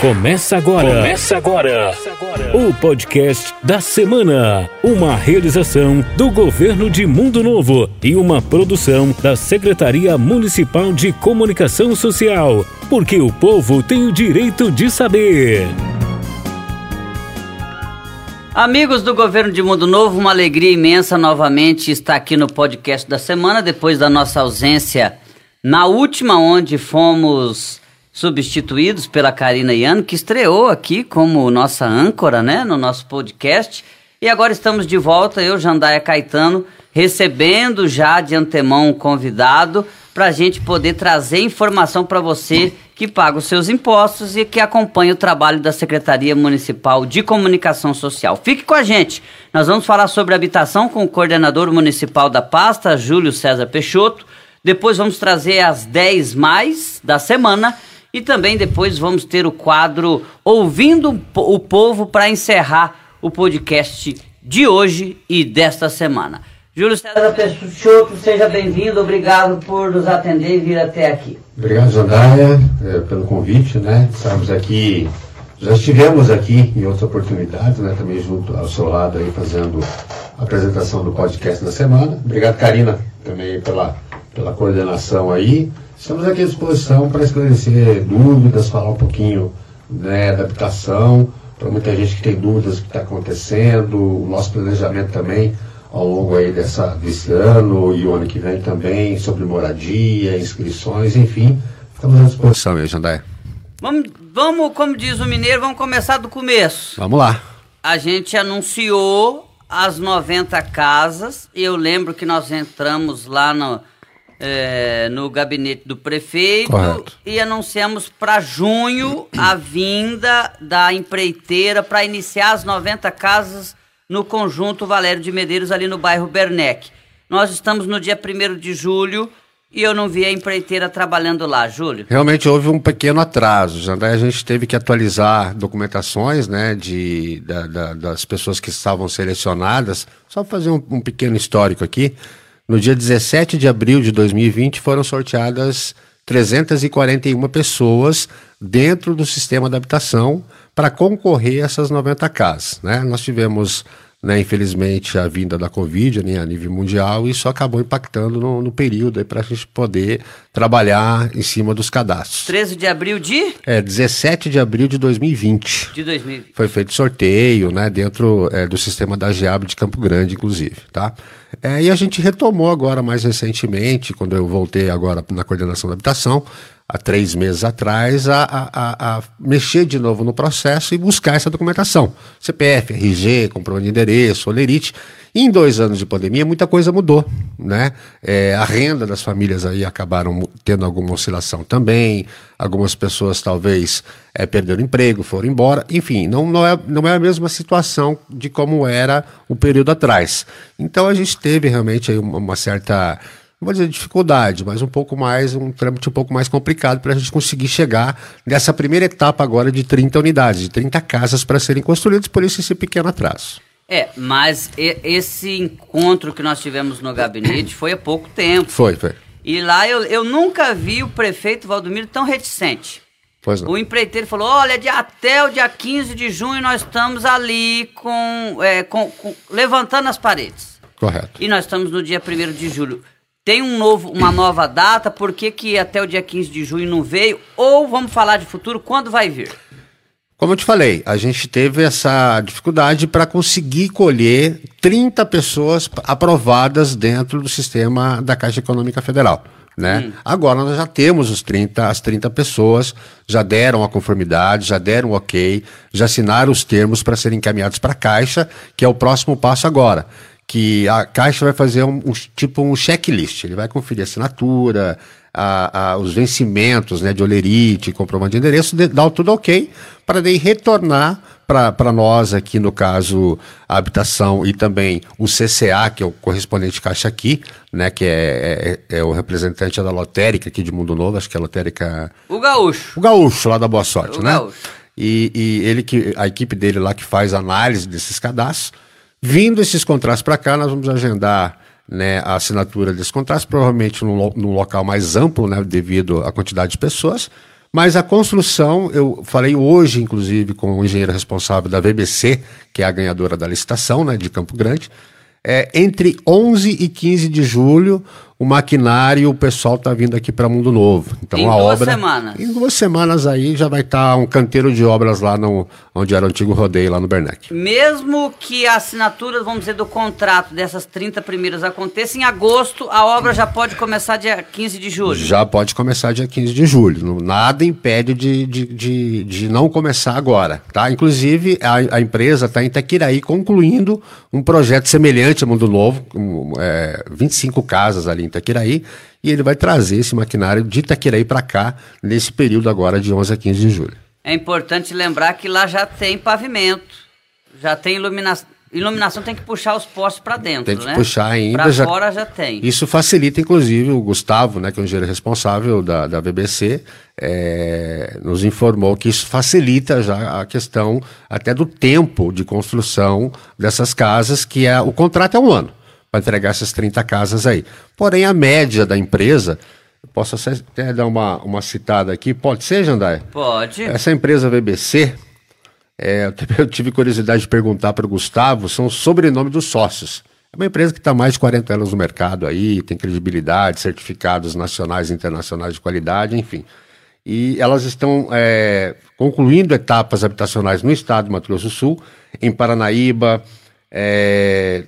Começa agora. Começa agora. O podcast da semana. Uma realização do governo de Mundo Novo e uma produção da Secretaria Municipal de Comunicação Social. Porque o povo tem o direito de saber. Amigos do governo de Mundo Novo, uma alegria imensa novamente estar aqui no podcast da semana, depois da nossa ausência na última, onde fomos substituídos pela Karina Iano, que estreou aqui como nossa âncora, né, no nosso podcast. E agora estamos de volta, eu, Jandaia Caetano, recebendo já de antemão um convidado para a gente poder trazer informação para você que paga os seus impostos e que acompanha o trabalho da Secretaria Municipal de Comunicação Social. Fique com a gente. Nós vamos falar sobre habitação com o coordenador municipal da pasta, Júlio César Peixoto. Depois vamos trazer as 10 mais da semana e também depois vamos ter o quadro Ouvindo o Povo para encerrar o podcast de hoje e desta semana. Júlio César Peixoto, seja bem-vindo, obrigado por nos atender e vir até aqui. Obrigado, Jandaia, é, pelo convite, né? Estamos aqui, já estivemos aqui em outras oportunidades, né? Também junto ao seu lado aí fazendo a apresentação do podcast da semana. Obrigado, Karina, também pela, pela coordenação aí. Estamos aqui à disposição para esclarecer dúvidas, falar um pouquinho né, da habitação, para muita gente que tem dúvidas do que está acontecendo, o nosso planejamento também ao longo aí dessa, desse ano e o ano que vem também, sobre moradia, inscrições, enfim, estamos à disposição aí, Jandaia. Vamos, vamos, como diz o mineiro, vamos começar do começo. Vamos lá. A gente anunciou as 90 casas, e eu lembro que nós entramos lá no é, no gabinete do prefeito Correto. e anunciamos para junho a vinda da empreiteira para iniciar as 90 casas no conjunto Valério de Medeiros, ali no bairro Bernec. Nós estamos no dia 1 de julho e eu não vi a empreiteira trabalhando lá, Júlio. Realmente houve um pequeno atraso. Já a gente teve que atualizar documentações né, de, da, da, das pessoas que estavam selecionadas. Só fazer um, um pequeno histórico aqui. No dia 17 de abril de 2020 foram sorteadas 341 pessoas dentro do sistema de habitação para concorrer a essas 90 casas. Né? Nós tivemos, né, infelizmente, a vinda da Covid né, a nível mundial e isso acabou impactando no, no período para a gente poder trabalhar em cima dos cadastros. 13 de abril de? É, 17 de abril de 2020. De 2020. Foi feito sorteio né, dentro é, do sistema da GEAB de Campo Grande, inclusive. Tá? É, e a gente retomou agora mais recentemente, quando eu voltei agora na coordenação da habitação, há três meses atrás, a, a, a, mexer de novo no processo e buscar essa documentação. CPF, RG, comprovante de endereço, olerite. Em dois anos de pandemia, muita coisa mudou, né? É, a renda das famílias aí acabaram tendo alguma oscilação também. Algumas pessoas talvez é, perderam emprego, foram embora. Enfim, não, não, é, não é a mesma situação de como era o período atrás. Então a gente teve realmente uma, uma certa não vou dizer dificuldade, mas um pouco mais, um trâmite um pouco mais complicado para a gente conseguir chegar nessa primeira etapa agora de 30 unidades, de 30 casas para serem construídas, por isso esse pequeno atraso. É, mas esse encontro que nós tivemos no gabinete foi há pouco tempo. Foi, foi. E lá eu, eu nunca vi o prefeito Valdomiro tão reticente. Pois não. O empreiteiro falou: olha, de, até o dia 15 de junho nós estamos ali com, é, com, com levantando as paredes. Correto. E nós estamos no dia 1 de julho. Tem um novo, uma nova data, por que, que até o dia 15 de junho não veio? Ou vamos falar de futuro, quando vai vir? Como eu te falei, a gente teve essa dificuldade para conseguir colher 30 pessoas aprovadas dentro do sistema da Caixa Econômica Federal. Né? Hum. Agora nós já temos os 30, as 30 pessoas, já deram a conformidade, já deram o ok, já assinaram os termos para serem encaminhados para a Caixa, que é o próximo passo agora. Que a Caixa vai fazer um, um tipo um checklist, ele vai conferir a assinatura, a, a, os vencimentos né, de olerite, comprovante de endereço, de, dá tudo ok, para daí retornar para nós aqui, no caso, a habitação e também o CCA, que é o correspondente Caixa aqui, né, que é, é, é, o representante da lotérica aqui de Mundo Novo, acho que é a lotérica... O Gaúcho. O Gaúcho, lá da Boa Sorte, o né? Gaúcho. E, e ele que, a equipe dele lá que faz análise desses cadastros, vindo esses contratos para cá, nós vamos agendar né, a assinatura desses contratos, provavelmente num, num local mais amplo, né, devido à quantidade de pessoas, Mas a construção, eu falei hoje, inclusive, com o engenheiro responsável da VBC, que é a ganhadora da licitação, né, de Campo Grande, é, entre 11 e 15 de julho, o maquinário, o pessoal está vindo aqui para Mundo Novo. Então em a duas obra. semanas. Em duas semanas aí já vai estar tá um canteiro de obras lá no, onde era o antigo rodeio, lá no Bernec. Mesmo que a assinatura, vamos dizer, do contrato dessas 30 primeiras aconteça em agosto, a obra já pode começar dia 15 de julho. Já pode começar dia 15 de julho. Nada impede de, de, de, de não começar agora. Tá? Inclusive, a, a empresa está em Itaquiraí concluindo um projeto semelhante a Mundo Novo, com é, 25 casas ali em Itaquiraí, e ele vai trazer esse maquinário de Itaquiraí para cá, nesse período agora de 11 a 15 de julho. É importante lembrar que lá já tem pavimento, já tem iluminação. Iluminação tem que puxar os postes para dentro, tem que né? puxar ainda. Para fora já tem. Isso facilita, inclusive, o Gustavo, né, que é o engenheiro responsável da, da BBC, é, nos informou que isso facilita já a questão até do tempo de construção dessas casas, que é o contrato é um ano para entregar essas 30 casas aí. Porém, a média da empresa, posso até dar uma, uma citada aqui, pode ser, Jandai? Pode. Essa empresa VBC, é, eu tive curiosidade de perguntar para o Gustavo, são o sobrenome dos sócios. É uma empresa que está mais de 40 anos no mercado aí, tem credibilidade, certificados nacionais e internacionais de qualidade, enfim. E elas estão é, concluindo etapas habitacionais no estado do Mato Grosso do Sul, em Paranaíba, é,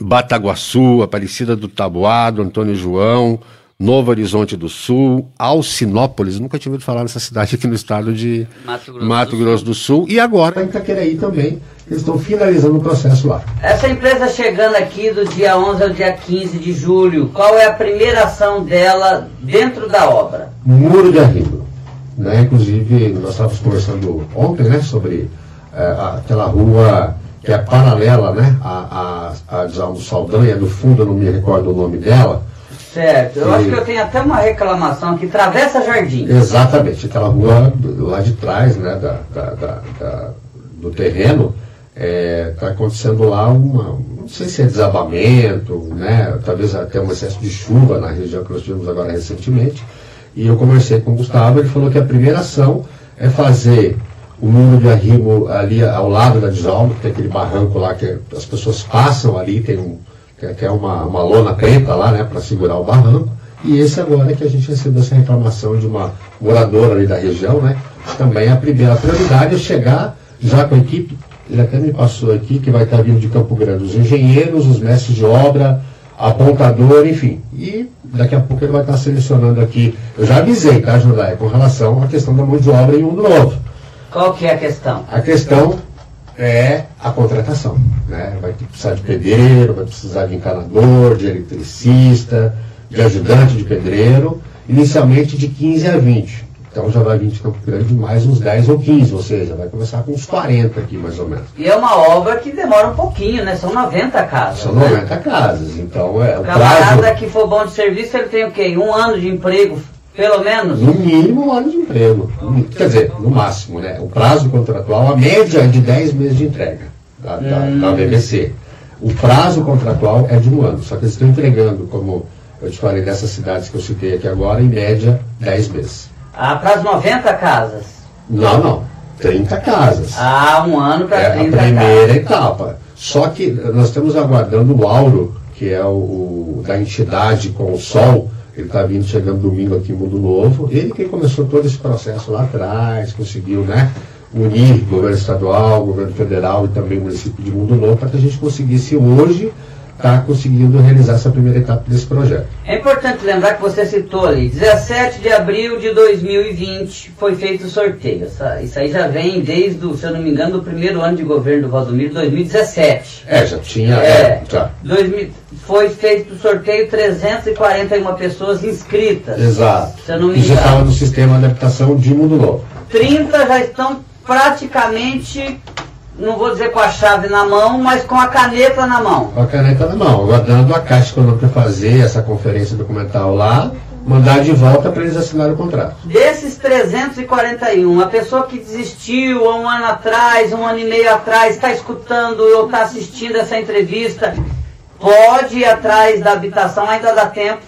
Bataguaçu, Aparecida do Taboado, Antônio João, Novo Horizonte do Sul, Alcinópolis, nunca tinha ouvido falar nessa cidade aqui no estado de Mato Grosso, Mato do, Grosso do, Sul. E agora em Itaqueraí também, eles estão finalizando o processo lá. Essa empresa chegando aqui do dia 11 ao dia 15 de julho, qual é a primeira ação dela dentro da obra? Muro de arrimo. Né? Inclusive, nós estávamos conversando ontem né, sobre é, aquela rua que é paralela né, à, à, à do Saldanha, do fundo eu não me recordo o nome dela. Certo, eu e... acho que eu tenho até uma reclamação aqui, Travessa Jardim. Exatamente, aquela rua lá de trás né, da, da, da, da do terreno, está é, tá acontecendo lá uma, não sei se é desabamento, né, talvez até um excesso de chuva na região que nós tivemos agora recentemente. E eu conversei com o Gustavo, ele falou que a primeira ação é fazer o muro de arrimo ali ao lado da Djalma, que tem aquele barranco lá que as pessoas passam ali, tem um, é uma, uma lona preta lá, né, para segurar o barranco. E esse agora é que a gente recebeu essa reclamação de uma moradora ali da região, né? Também a primeira prioridade é chegar já com a equipe, ele até me passou aqui, que vai estar vindo de Campo Grande, os engenheiros, os mestres de obra, apontador, enfim. E daqui a pouco ele vai estar selecionando aqui. Eu já avisei, tá, Judai, com relação à questão da mão de obra em Mundo Novo. Qual que é a questão? A questão é a contratação. Né? Vai precisar de pedreiro, vai precisar de encanador, de eletricista, de ajudante de pedreiro, inicialmente de 15 a 20. Então já vai vir de Campo Grande mais uns 10 ou 15, ou seja, vai começar com uns 40 aqui mais ou menos. E é uma obra que demora um pouquinho, né? São 90 casas. São né? 90 casas, então é o, o camarada prazo... que for bom de serviço, ele tem o quê? Um ano de emprego pelo menos? No mínimo um ano de emprego. Quer dizer, no máximo, né? O prazo contratual, a média é de 10 meses de entrega da, da, hum. da BBC. O prazo contratual é de um ano, só que eles estão entregando, como eu te falei dessas cidades que eu citei aqui agora, em média 10 meses. Ah, para as 90 casas? Não, não. 30 casas. Ah, um ano para é 30 a primeira casas. etapa. Só que nós estamos aguardando o Auro, que é o, o da entidade com o Sol, ele está vindo, chegando domingo aqui em Mundo Novo. Ele que começou todo esse processo lá atrás, conseguiu, né? Unir governo estadual, governo federal e também o município de Mundo Novo para que a gente conseguisse hoje estar tá conseguindo realizar essa primeira etapa desse projeto. É importante lembrar que você citou ali, 17 de abril de 2020 foi feito o sorteio. Essa, isso aí já vem desde, se eu não me engano, do primeiro ano de governo do Valdomiro, 2017. É, já tinha. É, é já. 2000, foi feito o sorteio 341 pessoas inscritas. Exato. Se eu não me engano. E já estava no sistema de adaptação de Mundo Novo. 30 já estão praticamente não vou dizer com a chave na mão, mas com a caneta na mão. Com a caneta na mão, aguardando a Caixa Econômica fazer essa conferência documental lá, mandar de volta para eles assinarem o contrato. Desses 341, a pessoa que desistiu há um ano atrás, um ano e meio atrás, está escutando ou está assistindo essa entrevista, pode ir atrás da habitação, ainda dá tempo.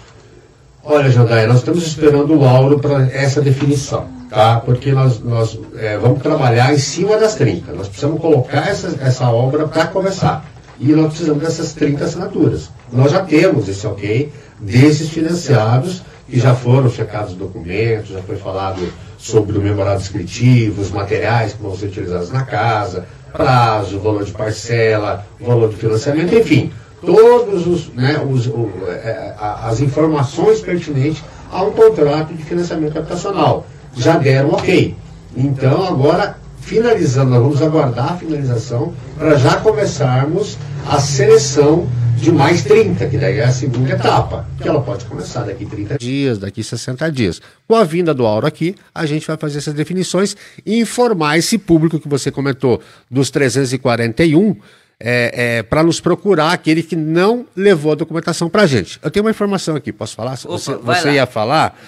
Olha, Jandaia, nós estamos esperando o Auro para essa definição, tá? Porque nós, nós é, vamos trabalhar em cima das 30. Nós precisamos colocar essa, essa obra para começar. E nós precisamos dessas 30 assinaturas. Nós já temos esse ok desses financiados que já foram checados documentos, já foi falado sobre o memorado descritivo, os materiais que vão ser utilizados na casa, prazo, valor de parcela, valor de financiamento, enfim todos os, né, os, é as informações pertinentes a um contrato de financiamento habitacional. Já deram ok. Então agora, finalizando, nós vamos aguardar a finalização para já começarmos a seleção de mais 30, que daí é a segunda etapa, que ela pode começar daqui 30 dias, daqui 60 dias. Com a vinda do Auro aqui, a gente vai fazer essas definições e informar esse público que você comentou dos 341 é, é, para nos procurar aquele que não levou a documentação para a gente. Eu tenho uma informação aqui, posso falar? Opa, você, você ia falar?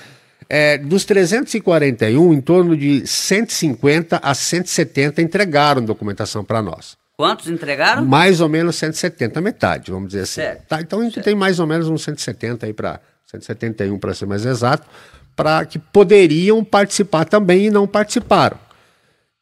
É, dos 341, em torno de 150 a 170 entregaram documentação para nós. Quantos entregaram? Mais ou menos 170, metade, vamos dizer assim. Certo. Tá, então a gente certo. tem mais ou menos uns 170 aí para 171 para ser mais exato, para que poderiam participar também e não participaram.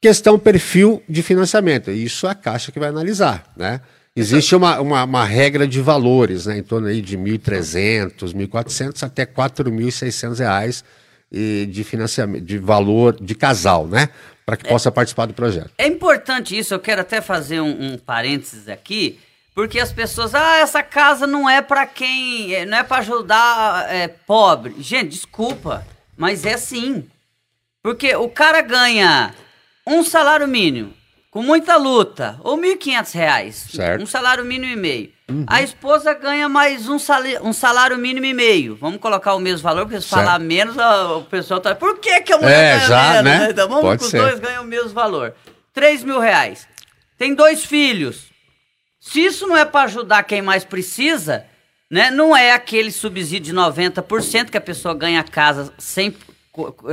Questão perfil de financiamento. Isso é a Caixa que vai analisar, né? Existe uma, uma, uma regra de valores, né? Em torno aí de 1.300, 1.400 até 4.600 reais de financiamento, de valor de casal, né? Para que é, possa participar do projeto. É importante isso, eu quero até fazer um, um parênteses aqui, porque as pessoas, ah, essa casa não é para quem, é, não é para ajudar é, pobre. Gente, desculpa, mas é sim. Porque o cara ganha um salário mínimo, com muita luta, ou R$ 1.500, certo. um salário mínimo e meio. Uhum. A esposa ganha mais um, um salário mínimo e meio. Vamos colocar o mesmo valor, porque se certo. falar menos, o pessoal tá. Por que, que a mulher é, ganha já, menos? Né? Então vamos Pode os ser. dois ganham o mesmo valor. 3 mil reais. Tem dois filhos. Se isso não é para ajudar quem mais precisa, né? Não é aquele subsídio de 90% que a pessoa ganha casa sem eh,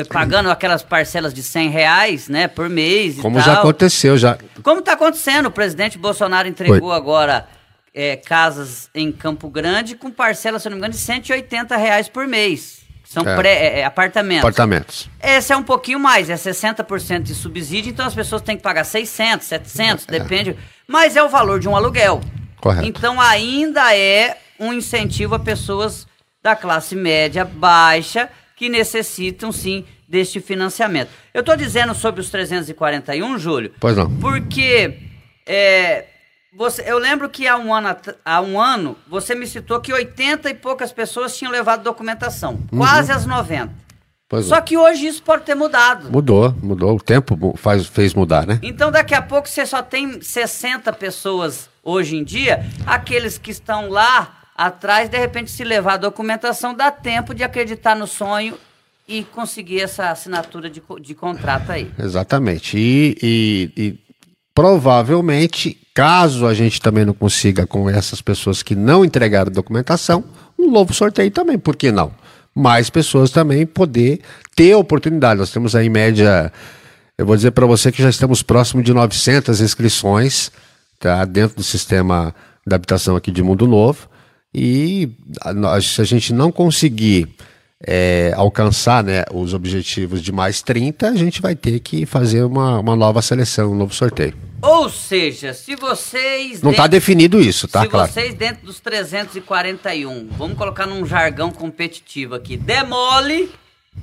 pagando aquelas parcelas de 100 reais, né, por mês Como já aconteceu, já. Como está acontecendo, o presidente Bolsonaro entregou Foi. agora é, casas em Campo Grande com parcelas, se não me engano, de 180 reais por mês. São é. Pré, é, é, apartamentos. Apartamentos. Esse é um pouquinho mais, é 60% de subsídio, então as pessoas têm que pagar 600, 700, é. depende. Mas é o valor de um aluguel. Correto. Então ainda é um incentivo a pessoas da classe média baixa que necessitam sim deste financiamento. Eu estou dizendo sobre os 341, Júlio. Pois não. Porque é, você, eu lembro que há um, ano, há um ano você me citou que 80 e poucas pessoas tinham levado documentação, uhum. quase as 90. Pois Só que hoje isso pode ter mudado. Mudou, mudou. O tempo faz, fez mudar, né? Então daqui a pouco você só tem 60 pessoas hoje em dia. Aqueles que estão lá atrás, de repente, se levar a documentação, dá tempo de acreditar no sonho e conseguir essa assinatura de, de contrato aí. Exatamente. E, e, e, provavelmente, caso a gente também não consiga com essas pessoas que não entregaram documentação, um novo sorteio também, por que não? Mais pessoas também poder ter oportunidade. Nós temos aí em média, eu vou dizer para você que já estamos próximo de 900 inscrições tá, dentro do sistema da habitação aqui de Mundo Novo. E se a gente não conseguir é, alcançar né, os objetivos de mais 30, a gente vai ter que fazer uma, uma nova seleção, um novo sorteio. Ou seja, se vocês. Não está definido isso, tá? Se claro. vocês, dentro dos 341, vamos colocar num jargão competitivo aqui, demole,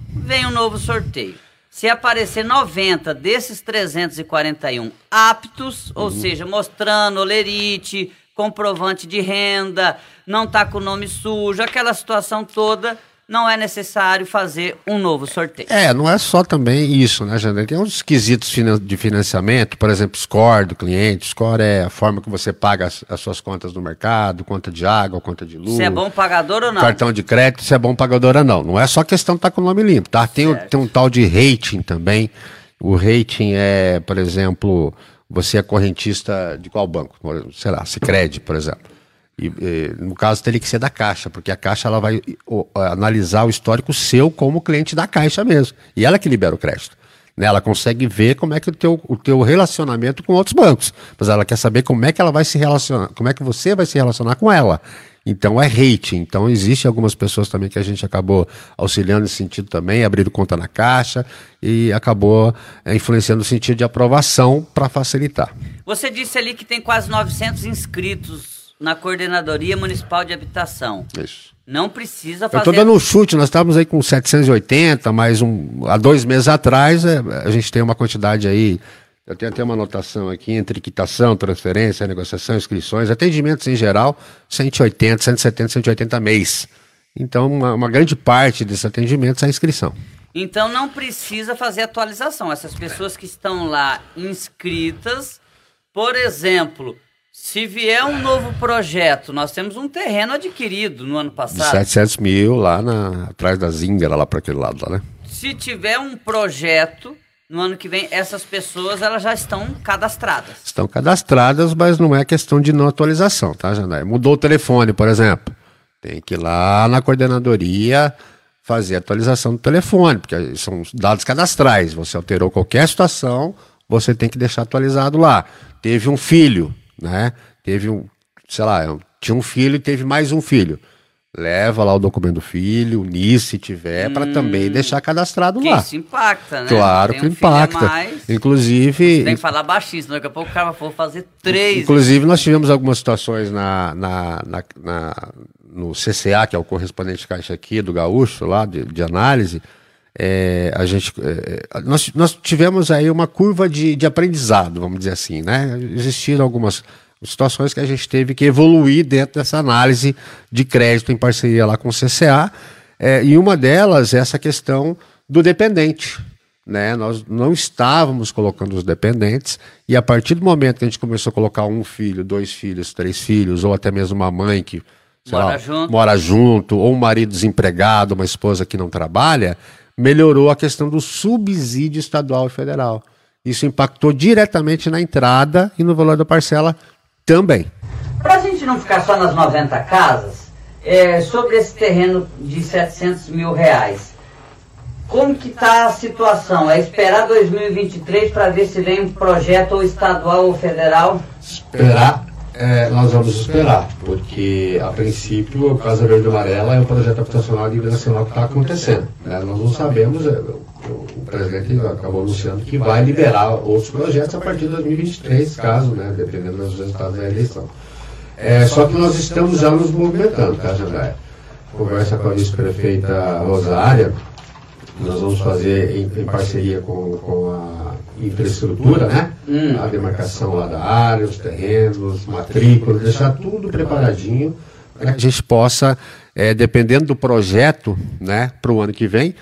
vem um novo sorteio. Se aparecer 90 desses 341 aptos, ou uhum. seja, mostrando olerite, comprovante de renda, não está com o nome sujo, aquela situação toda, não é necessário fazer um novo sorteio. É, não é só também isso, né, Janeiro? Tem uns quesitos de financiamento, por exemplo, score do cliente. Score é a forma que você paga as, as suas contas no mercado, conta de água, conta de luz. Se é bom pagador ou não? Cartão de crédito, se é bom pagador ou não. Não é só questão de estar tá com o nome limpo, tá? Tem, tem um tal de rating também. O rating é, por exemplo, você é correntista de qual banco? Sei lá, Sicredi, por exemplo. E, e, no caso teria que ser da Caixa, porque a Caixa ela vai o, analisar o histórico seu como cliente da Caixa mesmo. E ela que libera o crédito. Né? Ela consegue ver como é que o teu, o teu relacionamento com outros bancos. Mas ela quer saber como é que ela vai se relacionar, como é que você vai se relacionar com ela. Então é rating. Então existe algumas pessoas também que a gente acabou auxiliando nesse sentido também, abrindo conta na caixa e acabou é, influenciando no sentido de aprovação para facilitar. Você disse ali que tem quase 900 inscritos na Coordenadoria Municipal de Habitação. Isso. Não precisa fazer. Eu estou dando um chute, nós estávamos aí com 780, mas um, há dois meses atrás é, a gente tem uma quantidade aí. Eu tenho até uma anotação aqui entre quitação, transferência, negociação, inscrições, atendimentos em geral, 180, 170, 180 mês. Então, uma, uma grande parte desses atendimentos é a inscrição. Então não precisa fazer atualização. Essas pessoas que estão lá inscritas, por exemplo, se vier um novo projeto, nós temos um terreno adquirido no ano passado. De 700 mil lá na, atrás da Zingara, lá para aquele lado lá, né? Se tiver um projeto no ano que vem, essas pessoas elas já estão cadastradas. Estão cadastradas, mas não é questão de não atualização, tá, Jandaia? Mudou o telefone, por exemplo. Tem que ir lá na coordenadoria fazer a atualização do telefone, porque são dados cadastrais. Você alterou qualquer situação, você tem que deixar atualizado lá. Teve um filho, né? Teve um, sei lá, tinha um filho e teve mais um filho. Leva lá o documento do filho, o NIS, se tiver, para também deixar cadastrado lá. isso impacta, né? Claro Tem que um impacta. mais, Inclusive, Tem que falar baixíssimo, daqui a pouco o cara for fazer três. Inclusive, nós tivemos algumas situações na, na, na- na- no CCA, que é o correspondente caixa aqui do Gaúcho, lá de, de análise. É, a gente, é, nós, nós tivemos aí uma curva de, de aprendizado, vamos dizer assim, né? Existiram algumas situações que a gente teve que evoluir dentro dessa análise de crédito em parceria lá com o CCA. É, e uma delas é essa questão do dependente. Né? Nós não estávamos colocando os dependentes, e a partir do momento que a gente começou a colocar um filho, dois filhos, três filhos, ou até mesmo uma mãe que Mora lá, junto. mora junto, ou um marido desempregado, uma esposa que não trabalha, melhorou a questão do subsídio estadual e federal. Isso impactou diretamente na entrada e no valor da parcela também. Para a gente não ficar só nas 90 casas, é, sobre esse terreno de 700 mil reais, como que está a situação? É esperar 2023 para ver se vem um projeto ou estadual ou federal? Esperar, é, nós vamos esperar, porque a princípio o Casa Verde e Amarela é um projeto habitacional de nível nacional que está acontecendo. né? Nós não sabemos, é, o, presidente acabou anunciando que vai liberar outros projetos a partir de 2023, caso, né, dependendo dos resultados da eleição. É, só que nós estamos já nos movimentando, tá, Jandaia? Conversa com a vice-prefeita Rosária, nós vamos fazer em, em parceria com, com a infraestrutura, né? A demarcação lá da área, os terrenos, matrículas, deixar tudo preparadinho para que a gente possa, eh, dependendo do projeto, né, para o ano que vem.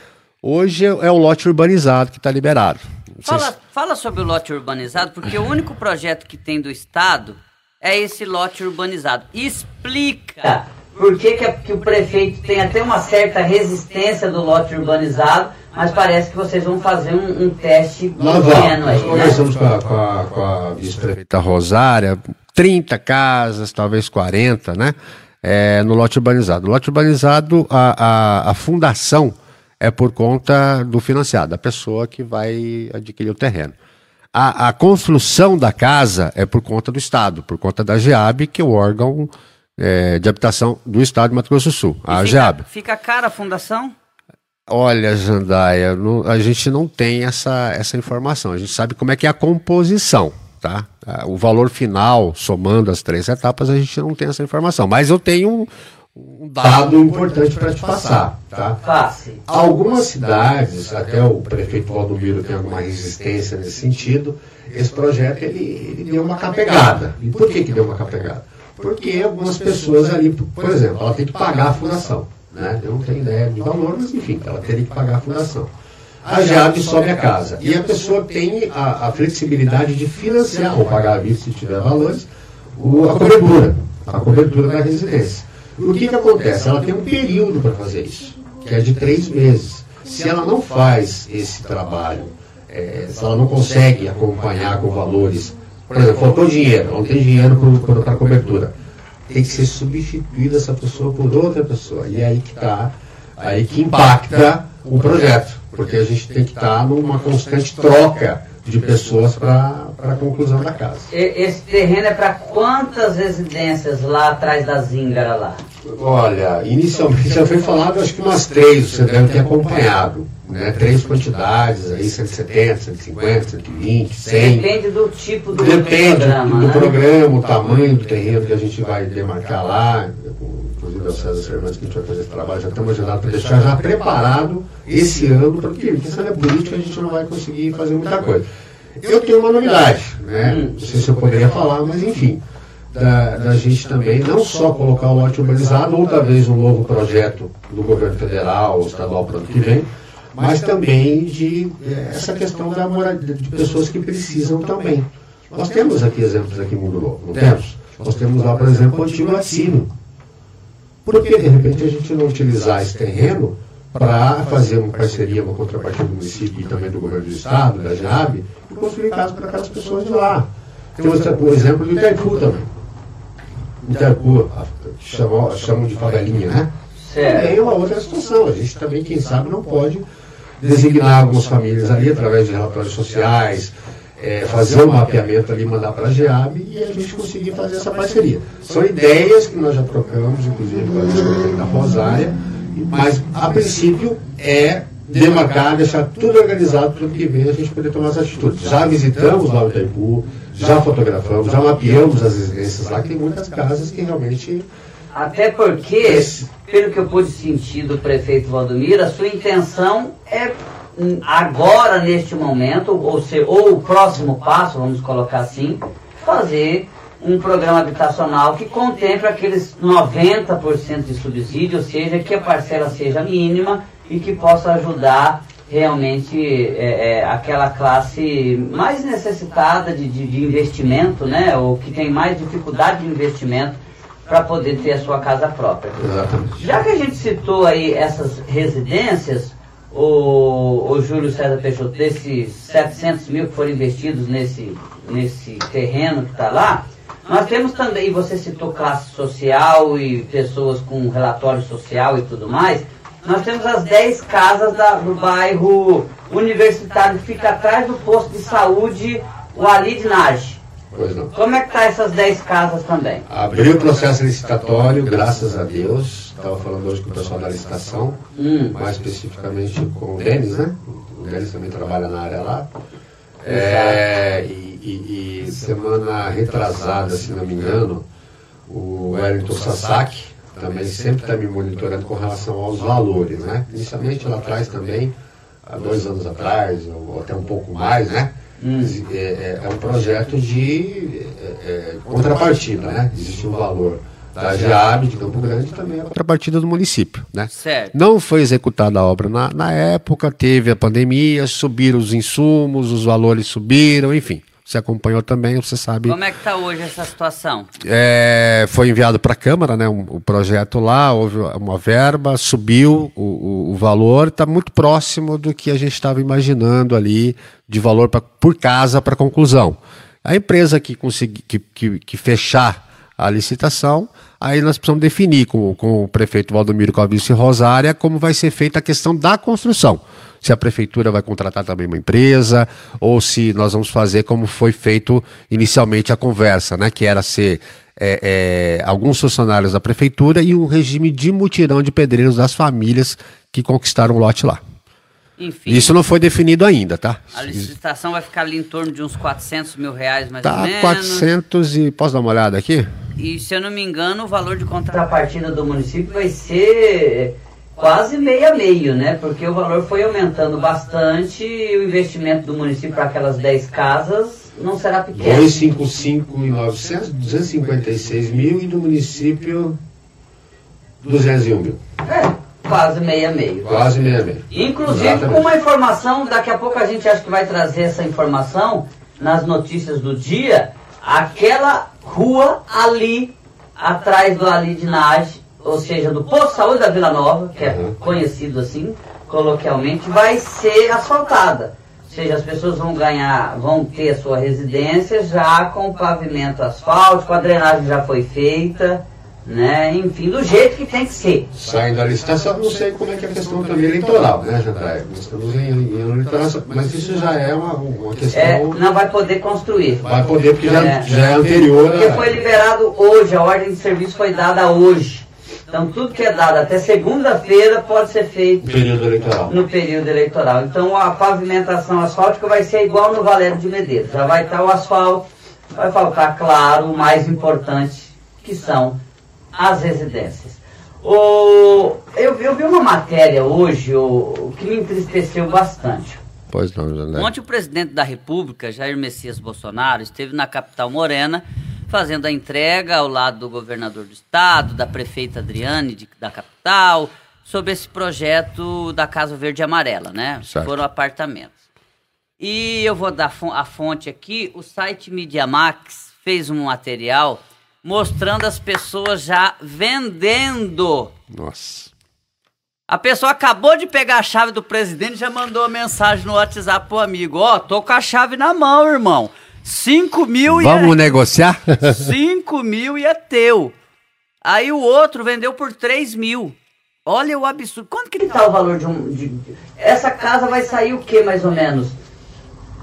Hoje é, é o lote urbanizado que está liberado. Fala, fala sobre o lote urbanizado, porque o único projeto que tem do Estado é esse lote urbanizado. Explica por que, que, a- que o prefeito tem até uma certa resistência do lote urbanizado, mas parece que vocês vão fazer um, um teste vamos. aí, Nós né? conversamos com a, com a, com a vice-prefeita Rosária, 30 casas, talvez 40, né? É, no lote urbanizado. No lote urbanizado, a, a, a fundação é por conta do financiado, da pessoa que vai adquirir o terreno. A, a construção da casa é por conta do Estado, por conta da GEAB, que é o órgão é, de habitação do Estado de Mato Grosso do Sul, a E GEAB. fica, fica cara a fundação? Olha, Jandaia, não- a gente não tem essa, essa informação. A gente sabe como é que é a composição, tá? O valor final, somando as três etapas, a gente não tem essa informação. Mas eu tenho um, dado importante para te passar, tá? Passe. Algumas cidades, até o prefeito Valdomiro tem alguma resistência nesse sentido, esse projeto ele, ele deu uma capegada. E por que, que deu uma capegada? Porque algumas pessoas ali, por exemplo, ela tem que pagar a fundação. Né? Eu não tenho ideia de valor, mas enfim, ela teria que pagar a fundação. A GEAB sobe a casa. E a pessoa tem a, a flexibilidade de financiar, ou pagar à vista se tiver valores, o- a cobertura, a cobertura da residência. O que, que acontece? Ela tem um período para fazer isso, que é de três meses. Se ela não faz esse trabalho, eh, se ela não consegue acompanhar com valores, por exemplo, faltou dinheiro, não tem dinheiro para cobertura, tem que ser substituída essa pessoa por outra pessoa. E é aí que está aí que impacta o projeto, porque a gente tem que estar numa constante troca de pessoas para a conclusão da casa. Esse terreno é para quantas residências lá atrás da Zingara lá? Olha, inicialmente já foi falado acho que umas três, você deve ter acompanhado. Né? Três quantidades aí, 170, 150, 120, 100. Depende do tipo do, Depende do programa. do né? programa, o tamanho do terreno que a gente vai demarcar lá. Inclusive o César Fernandes que a gente vai fazer esse trabalho, já estamos agendados para deixar já preparado esse ano, porque questão é política, a gente não vai conseguir fazer muita coisa. Eu tenho uma novidade, né? Não sei se eu poderia falar, mas enfim. Da, da, gente também não só colocar o lote urbanizado, ou talvez um novo projeto do governo federal ou estadual para o ano que vem, mas também de é, essa questão da moradia, de pessoas que precisam também. Nós temos aqui exemplos aqui em Mundo Novo, não temos? Nós temos lá, por exemplo, o antigo Laticínio. Por que, de repente, a gente não utilizar esse terreno para fazer uma parceria, uma contrapartida do município e também do governo do estado, da JAB, e construir casa para aquelas pessoas de lá? Temos o exemplo do Itaipu também. Itaipu, chamam, chamam de favelinha, né? Também é uma outra situação. A gente também, quem sabe, não pode designar algumas famílias ali através de relatórios sociais, é, fazer um mapeamento ali, mandar para a GEAB e a gente conseguir fazer essa parceria. São ideias que nós já trocamos, inclusive com a gente da Rosária, mas a princípio é demarcar, deixar tudo organizado para o que vem a gente poder tomar as atitudes. Já visitamos lá o Itaipu, já fotografamos, já mapeamos as residências lá, que tem muitas casas que realmente até porque, pelo que eu pude sentir do prefeito Valdomiro, a sua intenção é agora, neste momento, ou, se, ou o próximo passo, vamos colocar assim, fazer um programa habitacional que contemple aqueles 90% de subsídio, ou seja, que a parcela seja mínima e que possa ajudar realmente é, é, aquela classe mais necessitada de, de, de investimento, né, ou que tem mais dificuldade de investimento para poder ter a sua casa própria. Exatamente. Já que a gente citou aí essas residências, o, o Júlio César Peixoto, desses 700 mil que foram investidos nesse, nesse terreno que está lá, nós temos também, você citou classe social e pessoas com relatório social e tudo mais, nós temos as 10 casas da, do bairro universitário que fica atrás do posto de saúde, o Ali de Nage. Pois não. Como é que tá essas 10 casas também? Abriu o processo licitatório, graças a Deus. Estava falando hoje com o pessoal da licitação, Hum. mais especificamente com o Denis, né? O Denis também trabalha na área lá. É, e, e- e semana retrasada, se não me engano, o Wellington Sasaki também sempre está me monitorando com relação aos valores, né? Inicialmente lá atrás também, há dois anos atrás, ou até um pouco mais, né? É, é- é um projeto de é, é, contrapartida, né? Existe um valor da GEAB de Campo Grande e também a contrapartida do município, né? Certo. Não foi executada a obra na, na época, teve a pandemia, subiram os insumos, os valores subiram, enfim. Você acompanhou também, você sabe. Como é que está hoje essa situação? É, foi enviado para a Câmara, né, um- o projeto lá, houve uma verba, subiu o, o- o valor, está muito próximo do que a gente estava imaginando ali de valor pra, por casa para conclusão. A empresa que conseguir que, que, que fechar a licitação, aí nós precisamos definir com, com o prefeito Valdomiro Calvício Rosária como vai ser feita a questão da construção se a prefeitura vai contratar também uma empresa, ou se nós vamos fazer como foi feito inicialmente a conversa, né? Que era ser é, é, alguns funcionários da prefeitura e um regime de mutirão de pedreiros das famílias que conquistaram o lote lá. Enfim, Isso não foi definido ainda, tá? a licitação vai ficar ali em torno de uns 400 mil reais, mais ou Tá menos. 400 e. Posso dar uma olhada aqui? E se eu não me engano, o valor de contrapartida do município vai ser quase meio a meio, né? Porque o valor foi aumentando bastante e o investimento do município para aquelas 10 casas não será pequeno. 255 e 900, 256 mil e do município 201 mil. É, quase meio a meio. Quase meia meia. Inclusive Exatamente. com uma informação, daqui a pouco a gente acha que vai trazer essa informação nas notícias do dia, aquela rua ali, atrás do Ali de Nage, ou seja, do Posto de Saúde da Vila Nova, que é Uhum. conhecido assim, coloquialmente, vai ser asfaltada. Ou seja, as pessoas vão ganhar, vão ter a sua residência já com o pavimento asfáltico, a drenagem já foi feita, né? Enfim, do jeito que tem que ser. Saindo da licitação, não sei como é que é a questão também eleitoral, né, Jandaia? Nós estamos em, em mas isso já é uma, uma questão. É, não vai poder construir. Vai poder, porque já é, já é anterior. Porque a... foi liberado hoje, a ordem de serviço foi dada hoje. Então tudo que é dado até segunda-feira pode ser feito no período eleitoral. No período eleitoral. Então a pavimentação asfáltica vai ser igual no Valério de Medeiros. Já vai estar o asfalto, vai faltar, claro, o mais importante, que são as residências. O, eu, eu vi uma matéria hoje o, que me entristeceu bastante. Pois não. Ontem o presidente da República, Jair Messias Bolsonaro, esteve na capital morena fazendo a entrega ao lado do governador do estado, da prefeita Adriane de, da capital, sobre esse projeto da Casa Verde e Amarela, né? Certo. Foram apartamentos. E eu vou dar a fonte aqui, o site Media Max fez um material mostrando as pessoas já vendendo. Nossa. A pessoa acabou de pegar a chave do presidente e já mandou a mensagem no WhatsApp pro amigo. Ó, oh, tô com a chave na mão, irmão. 5 mil e Vamos é... negociar? 5 mil e é teu. Aí o outro vendeu por 3 mil. Olha o absurdo. Quanto que tá o valor de um. De... Essa casa vai sair o que mais ou menos?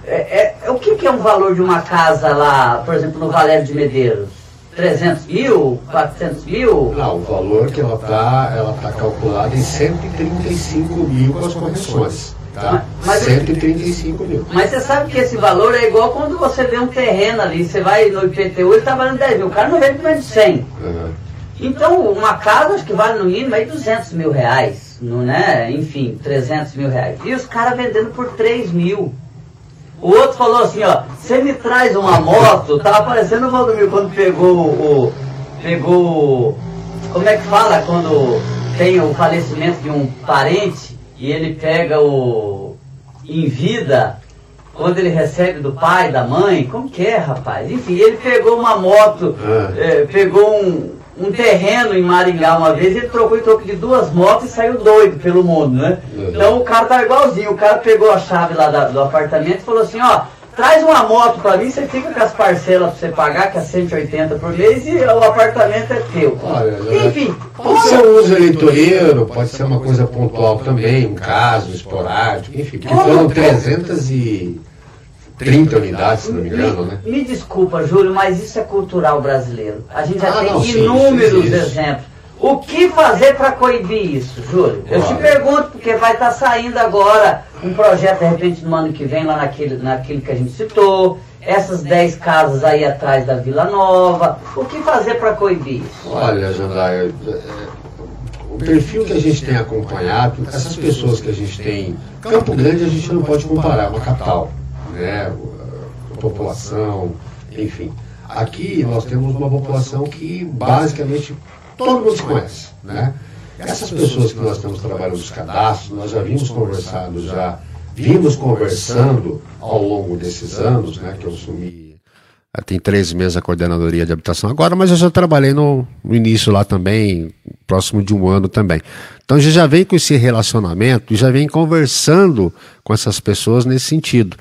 É, é, o que, que é um valor de uma casa lá, por exemplo, no Valério de Medeiros? 300 mil, 400 mil? Não, o valor que ela está ela tá calculada em 135 mil com as correções. Tá? Mas, 135 mil. Mas você sabe que esse valor é igual quando você vê um terreno ali, você vai no IPTU, ele está valendo 10 mil, o cara não vende por menos de 100. Uhum. Então, uma casa acho que vale no mínimo aí 200 mil reais, não né? enfim, 300 mil reais. E os caras vendendo por 3 mil. O outro falou assim, ó, você me traz uma moto, tava parecendo o Valdomiro quando pegou o. Pegou. Como é que fala quando tem o falecimento de um parente e ele pega o. em vida, quando ele recebe do pai, da mãe, como que é, rapaz? Enfim, ele pegou uma moto, é. É, pegou um, um terreno em Maringá uma vez, ele trocou em troco de duas motos e saiu doido pelo mundo, né? Uhum. Então o cara tá igualzinho, o cara pegou a chave lá da, do apartamento e falou assim, ó, traz uma moto para mim, você fica com as parcelas para você pagar, que é 180 por mês, e o apartamento é teu. Olha, Enfim. Pode ser um uso eleitoreiro, pode ser uma coisa pontual também, um caso esporádico, enfim, porque foram 300 e 30 unidades, se não me engano, né? Me desculpa, Júlio, mas isso é cultural brasileiro. A gente já ah, tem não, inúmeros sim, exemplos. O que fazer para coibir isso, Júlio? Eu te pergunto, porque vai estar tá saindo agora um projeto, de repente, no ano que vem, lá naquele, naquele que a gente citou, essas 10 casas aí atrás da Vila Nova. O que fazer para coibir isso? Olha, Jandaia, é, o perfil que a gente tem acompanhado, essas pessoas que a gente tem. Campo Grande a gente não pode comparar, é uma capital né, a população, enfim. Aqui nós temos uma população que basicamente todo mundo se conhece, né? Essas pessoas que nós estamos trabalhando nos cadastros, nós já vimos conversando, já vimos conversando ao longo desses anos, né, que eu assumi tem três meses a coordenadoria de habitação agora, mas eu já trabalhei no, no, início lá também, próximo de um ano também. Então a gente já vem com esse relacionamento e já vem conversando com essas pessoas nesse sentido.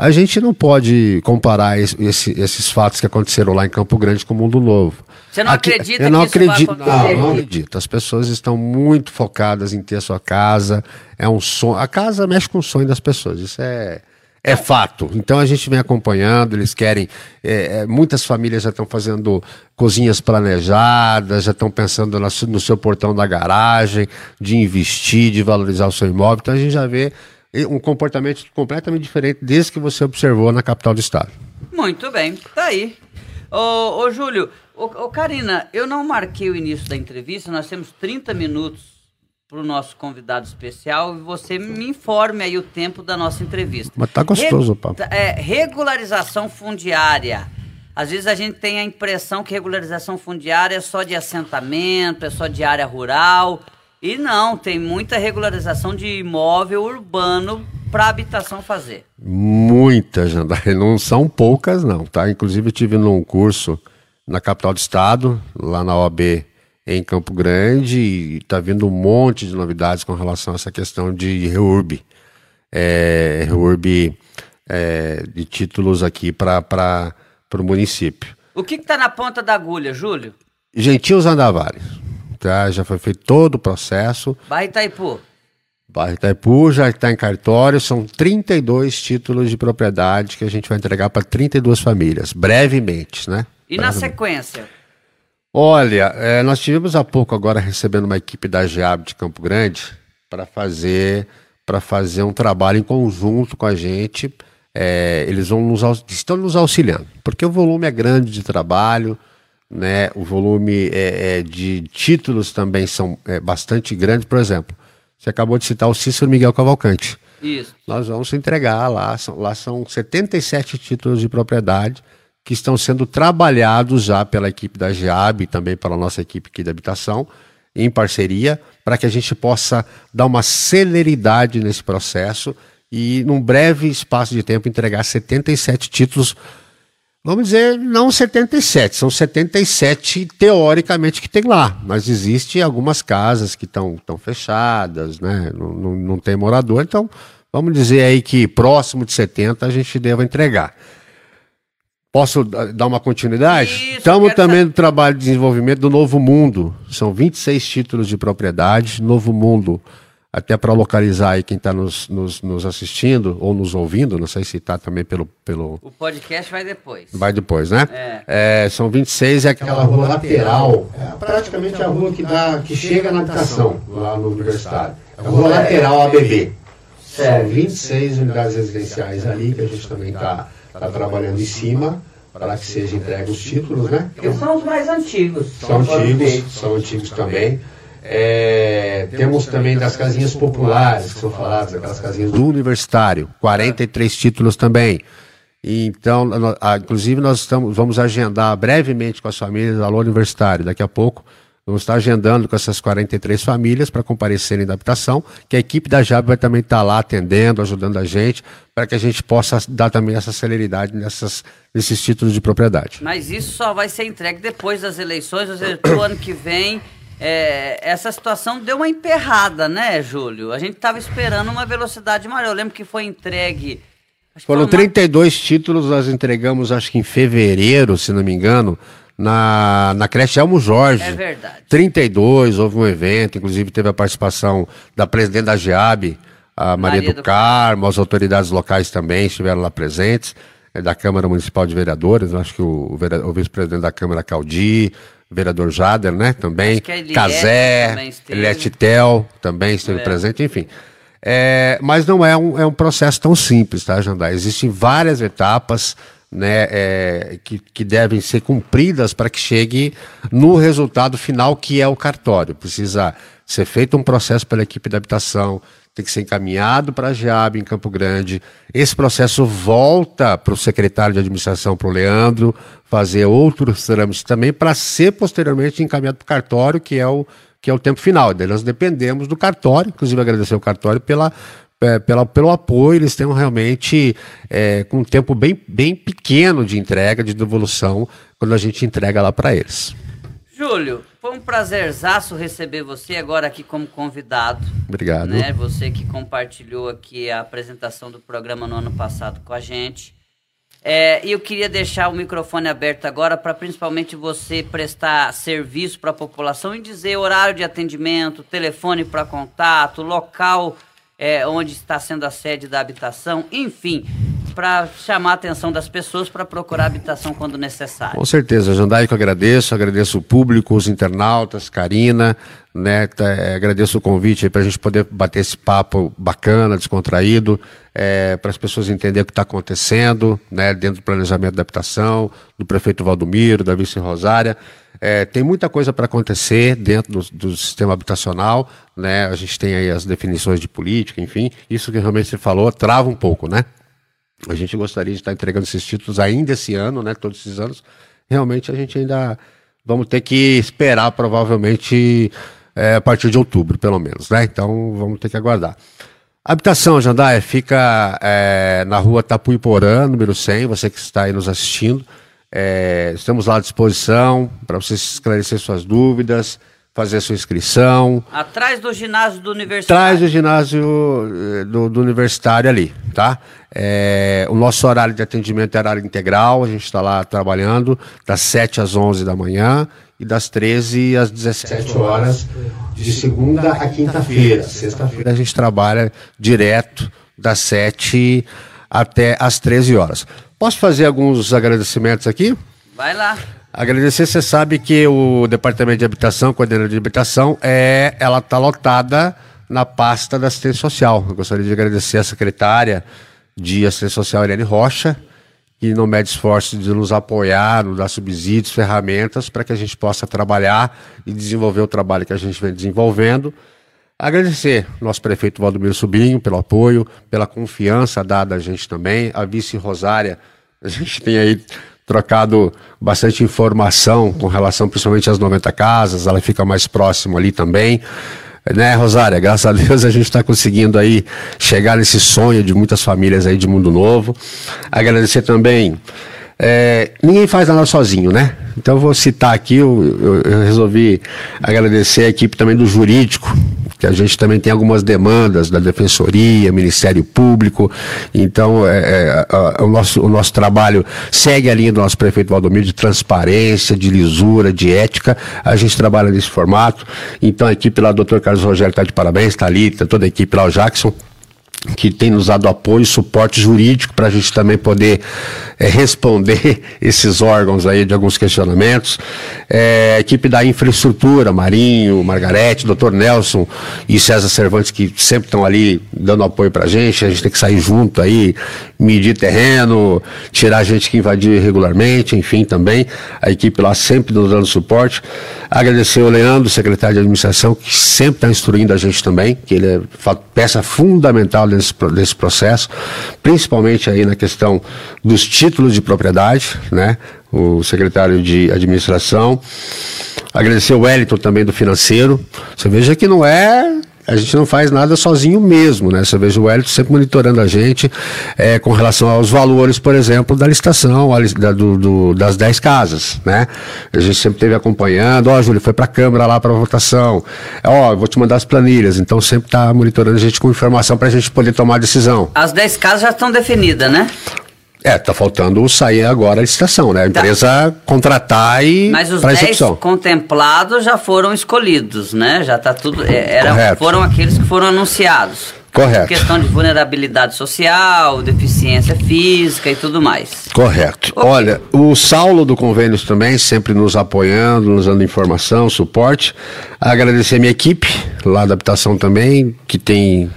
A gente não pode comparar esse, esses fatos que aconteceram lá em Campo Grande com o Mundo Novo. Você não Aqui, acredita eu não acredito? Não, não acredito. As pessoas estão muito focadas em ter a sua casa. É um sonho. A casa mexe com o sonho das pessoas. Isso é, é fato. Então a gente vem acompanhando, eles querem. É, é muitas famílias já estão fazendo cozinhas planejadas, já estão pensando no seu portão da garagem, de investir, de valorizar o seu imóvel. Então a gente já vê um comportamento completamente diferente desse que você observou na capital do estado. Muito bem, tá aí. Ô, ô Júlio, ô, ô Karina, eu não marquei o início da entrevista, nós temos 30 minutos para o nosso convidado especial e você me informe aí o tempo da nossa entrevista. Mas tá gostoso, Re papo. É, regularização fundiária. Às vezes a gente tem a impressão que regularização fundiária é só de assentamento, é só de área rural. E não, tem muita regularização de imóvel urbano para habitação fazer. Muitas, Jandaia. Não são poucas, não, tá? Inclusive, eu tive num curso na capital do estado, lá na OAB em Campo Grande, e está vindo um monte de novidades com relação a essa questão de reurb. É, reurb é, de títulos aqui para o município. O que está na ponta da agulha, Júlio? Gentil Zandavares. Tá? Já foi feito todo o processo. Bairro Itaipu. Bairro Itaipu já está em cartório, são 32 títulos de propriedade que a gente vai entregar para 32 famílias, brevemente, né? E na sequência? Olha, é, nós tivemos há pouco agora recebendo uma equipe da GEAB de Campo Grande para fazer para fazer um trabalho em conjunto com a gente. É, eles vão nos, estão nos auxiliando, porque o volume é grande de trabalho, né? O volume é, é de títulos também são é, bastante grande. Por exemplo, você acabou de citar o Cícero Miguel Cavalcante. Isso. Nós vamos entregar lá, são, lá são 77 títulos de propriedade que estão sendo trabalhados já pela equipe da GEAB e também pela nossa equipe aqui da habitação, em parceria, para que a gente possa dar uma celeridade nesse processo e, num breve espaço de tempo, entregar 77 títulos Vamos dizer, não 77, são 77 teoricamente que tem lá, mas existem algumas casas que estão fechadas, né? Não, não, não, tem morador, então vamos dizer aí que próximo de 70 a gente deva entregar. Posso dar uma continuidade? Estamos também no trabalho de desenvolvimento do Novo Mundo. São 26 títulos de propriedade. Novo Mundo até para localizar aí quem está nos, nos, nos, assistindo ou nos ouvindo, não sei se está também pelo, pelo. O podcast vai depois. Vai depois, né? É. É, são 26 é aquela rua lateral, é praticamente a rua que, dá, que chega na habitação, lá no universitário. É a rua lateral ABB. São 26 unidades residenciais ali que a gente também está tá trabalhando em cima para que seja entregue os títulos, né? Porque são os mais antigos. São antigos, são antigos também. É, temos também das casinhas populares, que são faladas, aquelas casinhas do universitário, 43 títulos também. Então, inclusive, nós estamos, vamos agendar brevemente com as famílias do Alô Universitário. Daqui a pouco, vamos estar agendando com essas 43 famílias para comparecerem da habitação, que a equipe da JAB vai também estar lá atendendo, ajudando a gente, para que a gente possa dar também essa celeridade nessas, nesses títulos de propriedade. Mas isso só vai ser entregue depois das eleições, ou seja, o ano que vem é, essa situação deu uma emperrada, né, Júlio? A gente estava esperando uma velocidade maior. Eu lembro que foi entregue. Foram uma... 32 títulos, nós entregamos, acho que em fevereiro, se não me engano, na, na creche Elmo Jorge. É verdade. 32, houve um evento, inclusive teve a participação da presidente da GEAB, a Maria, Maria do, do Carmo, as autoridades locais também estiveram lá presentes, é, da Câmara Municipal de Vereadores, acho que o, o, o vice-presidente da Câmara, Caldi, vereador Jader, né? Também. Casé, Eliette Tel também esteve é. presente, enfim. É, mas não é um, é um processo tão simples, tá, Jandai? Existem várias etapas né, é, que, que devem ser cumpridas para que chegue no resultado final, que é o cartório. Precisa ser feito um processo pela equipe de habitação, tem que ser encaminhado para a GEAB em Campo Grande. Esse processo volta para o secretário de administração, para o Leandro, fazer outros trâmites também, para ser posteriormente encaminhado para o cartório, que é o, que é o tempo final. Daí nós dependemos do cartório, inclusive agradecer ao cartório pela, é, pela, pelo apoio, eles têm realmente é, com um tempo bem, bem pequeno de entrega, de devolução, quando a gente entrega lá para eles. Júlio, foi um prazerzaço receber você agora aqui como convidado. Obrigado. Né? Você que compartilhou aqui a apresentação do programa no ano passado com a gente. É, e eu queria deixar o microfone aberto agora para principalmente você prestar serviço para a população e dizer horário de atendimento, telefone para contato, local é, onde está sendo a sede da habitação, enfim, para chamar a atenção das pessoas para procurar habitação quando necessário. Com certeza, Jandai, que eu agradeço, agradeço o público, os internautas, Karina, né, agradeço o convite para a gente poder bater esse papo bacana, descontraído, é, para as pessoas entenderem o que está acontecendo, né, dentro do planejamento da habitação, do prefeito Valdomiro, da vice Rosária, é, tem muita coisa para acontecer dentro do, do, sistema habitacional, né? A gente tem aí as definições de política, enfim, isso que realmente você falou trava um pouco, né? A gente gostaria de estar entregando esses títulos ainda esse ano, né? Todos esses anos. Realmente a gente ainda vamos ter que esperar, provavelmente, é, a partir de outubro, pelo menos, né? Então vamos ter que aguardar. Habitação, Jandaia, fica é, na rua Tapuiporã, número 100, você que está aí nos assistindo. É, estamos lá à disposição para você esclarecer suas dúvidas fazer a sua inscrição. Atrás do ginásio do universitário. Atrás do ginásio eh, do, do universitário ali, tá? É, o nosso horário de atendimento é horário integral, a gente está lá trabalhando das 7 às 11 da manhã e das 13 às 17 horas, de segunda a quinta-feira. Sexta-feira a gente trabalha direto das 7 até às 13 horas. Posso fazer alguns agradecimentos aqui? Vai lá. Agradecer, você sabe que o Departamento de Habitação, Coordenador de Habitação, é, ela está lotada na pasta da assistência social. Eu gostaria de agradecer a secretária de assistência social, Irene Rocha, que não mede esforço de nos apoiar, nos dar subsídios, ferramentas para que a gente possa trabalhar e desenvolver o trabalho que a gente vem desenvolvendo. Agradecer nosso prefeito Valdomiro Sobrinho pelo apoio, pela confiança dada a gente também, a vice Rosária, a gente tem aí trocado bastante informação com relação principalmente às 90 casas, ela fica mais próximo ali também. Né, Rosária? Graças a Deus a gente está conseguindo aí chegar nesse sonho de muitas famílias aí de mundo novo. Agradecer também. É, ninguém faz nada sozinho, né? Então eu vou citar aqui, eu, eu, eu resolvi agradecer a equipe também do jurídico, que a gente também tem algumas demandas da Defensoria, Ministério Público, então é, é, o, nosso, o nosso trabalho segue a linha do nosso prefeito Valdomiro de transparência, de lisura, de ética, a gente trabalha nesse formato, então a equipe lá, o doutor Carlos Rogério está de parabéns, está ali, tá toda a equipe lá, o Jackson, que tem nos dado apoio e suporte jurídico para a gente também poder é, responder esses órgãos aí de alguns questionamentos. É, equipe da infraestrutura, Marinho, Margarete, doutor Nelson e César Cervantes, que sempre estão ali dando apoio para a gente. A gente tem que sair junto aí, medir terreno, tirar a gente que invadiu irregularmente, enfim, também. A equipe lá sempre nos dando suporte. Agradecer o Leandro, secretário de administração, que sempre está instruindo a gente também, que ele é peça fundamental desse, desse processo, principalmente aí na questão dos títulos de propriedade, né? O secretário de administração. Agradecer o Wellington também do financeiro. Você veja que não é a gente não faz nada sozinho mesmo, né? Você veja o Wellington sempre monitorando a gente é, com relação aos valores, por exemplo, da licitação, da, do, do, das 10 casas, né? A gente sempre esteve acompanhando, ó, oh, Júlio, foi para a Câmara lá para votação, ó, oh, vou te mandar as planilhas, então sempre está monitorando a gente com informação para a gente poder tomar a decisão. As 10 casas já estão definidas, né? É, tá faltando sair agora a licitação, né? A tá. empresa tá. contratar e Mas os 10 contemplados já foram escolhidos, né? Já tá tudo. É, era, foram aqueles que foram anunciados. Correto. Questão de vulnerabilidade social, deficiência física e tudo mais. Correto. Okay. Olha, o Saulo do Convênios também, sempre nos apoiando, nos dando informação, suporte. Agradecer a minha equipe lá da habitação também, que tem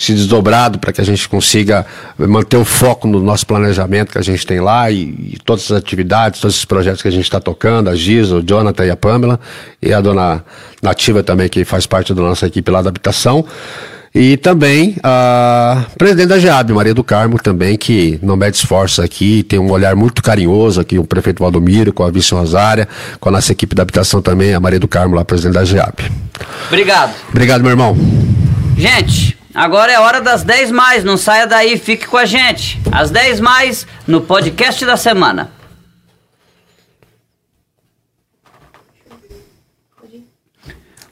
se desdobrado para que a gente consiga manter o foco no nosso planejamento que a gente tem lá e, e todas as atividades, todos os projetos que a gente está tocando, a Giza, o Jonathan e a Pamela, e a dona Nativa também, que faz parte da nossa equipe lá da habitação. E também a presidente da GEAB, Maria do Carmo, também, que não mede esforços aqui, tem um olhar muito carinhoso aqui, o prefeito Valdomiro, com a vice Rosária, com a nossa equipe da habitação também, a Maria do Carmo, lá, presidente da GEAB. Obrigado. Obrigado, meu irmão. Gente, Agora é hora das 10 mais, não saia daí, fique com a gente. Às 10 mais no podcast da semana.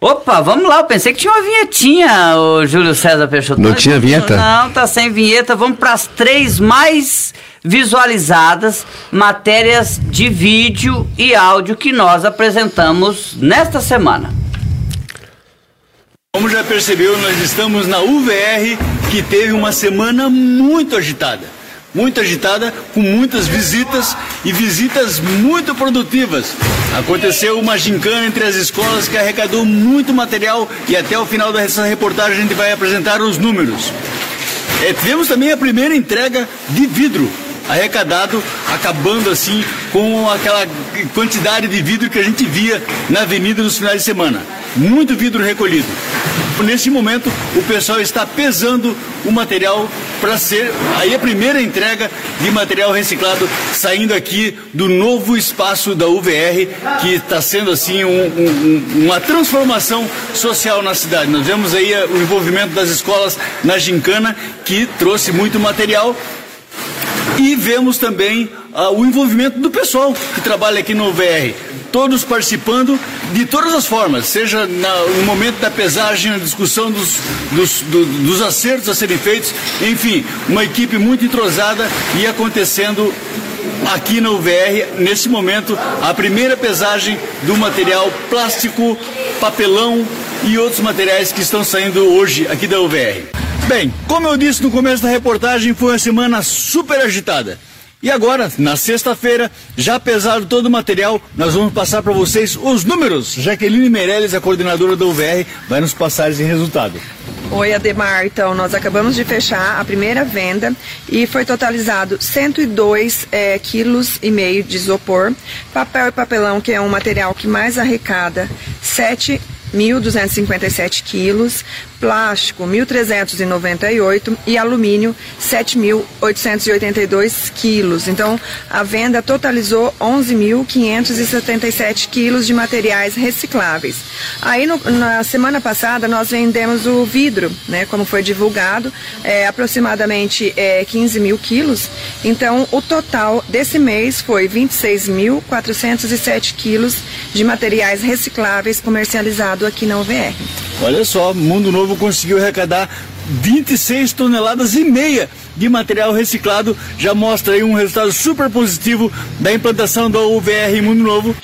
Opa, vamos lá, eu pensei que tinha uma vinhetinha, o Júlio César Peixoto. Não tinha vinheta? Não, tá sem vinheta. Vamos para as três mais visualizadas matérias de vídeo e áudio que nós apresentamos nesta semana. Como já percebeu, nós estamos na UVR que teve uma semana muito agitada. Muito agitada, com muitas visitas e visitas muito produtivas. Aconteceu uma gincana entre as escolas que arrecadou muito material e até o final dessa reportagem a gente vai apresentar os números. É, tivemos também a primeira entrega de vidro arrecadado, acabando assim com aquela quantidade de vidro que a gente via na avenida nos finais de semana. Muito vidro recolhido. Nesse momento, o pessoal está pesando o material para ser aí a primeira entrega de material reciclado saindo aqui do novo espaço da UVR, que está sendo assim um, um, uma transformação social na cidade. Nós vemos aí o envolvimento das escolas na gincana, que trouxe muito material e vemos também uh, o envolvimento do pessoal que trabalha aqui no VR. Todos participando de todas as formas, seja na, no momento da pesagem, na discussão dos, dos, do, dos acertos a serem feitos, enfim, uma equipe muito entrosada e acontecendo aqui na UVR, nesse momento, a primeira pesagem do material plástico, papelão e outros materiais que estão saindo hoje aqui da UVR. Bem, como eu disse no começo da reportagem, foi uma semana super agitada. E agora, na sexta-feira, já pesado todo o material, nós vamos passar para vocês os números. Jaqueline Meirelles, a coordenadora da UVR, vai nos passar esse resultado. Oi, Ademar. Então, nós acabamos de fechar a primeira venda e foi totalizado 102 é, quilos e meio de isopor, papel e papelão, que é um material que mais arrecada, 7 1.257 quilos, plástico 1.398 e alumínio 7.882 quilos. Então, a venda totalizou 11.577 quilos de materiais recicláveis. Aí, no, na semana passada, nós vendemos o vidro, né, como foi divulgado, é, aproximadamente é, 15 mil quilos. Então, o total desse mês foi 26.407 quilos de materiais recicláveis comercializados aqui na UVR. Olha só, Mundo Novo conseguiu arrecadar 26 toneladas e meia de material reciclado. Já mostra aí um resultado super positivo da implantação da UVR Mundo Novo.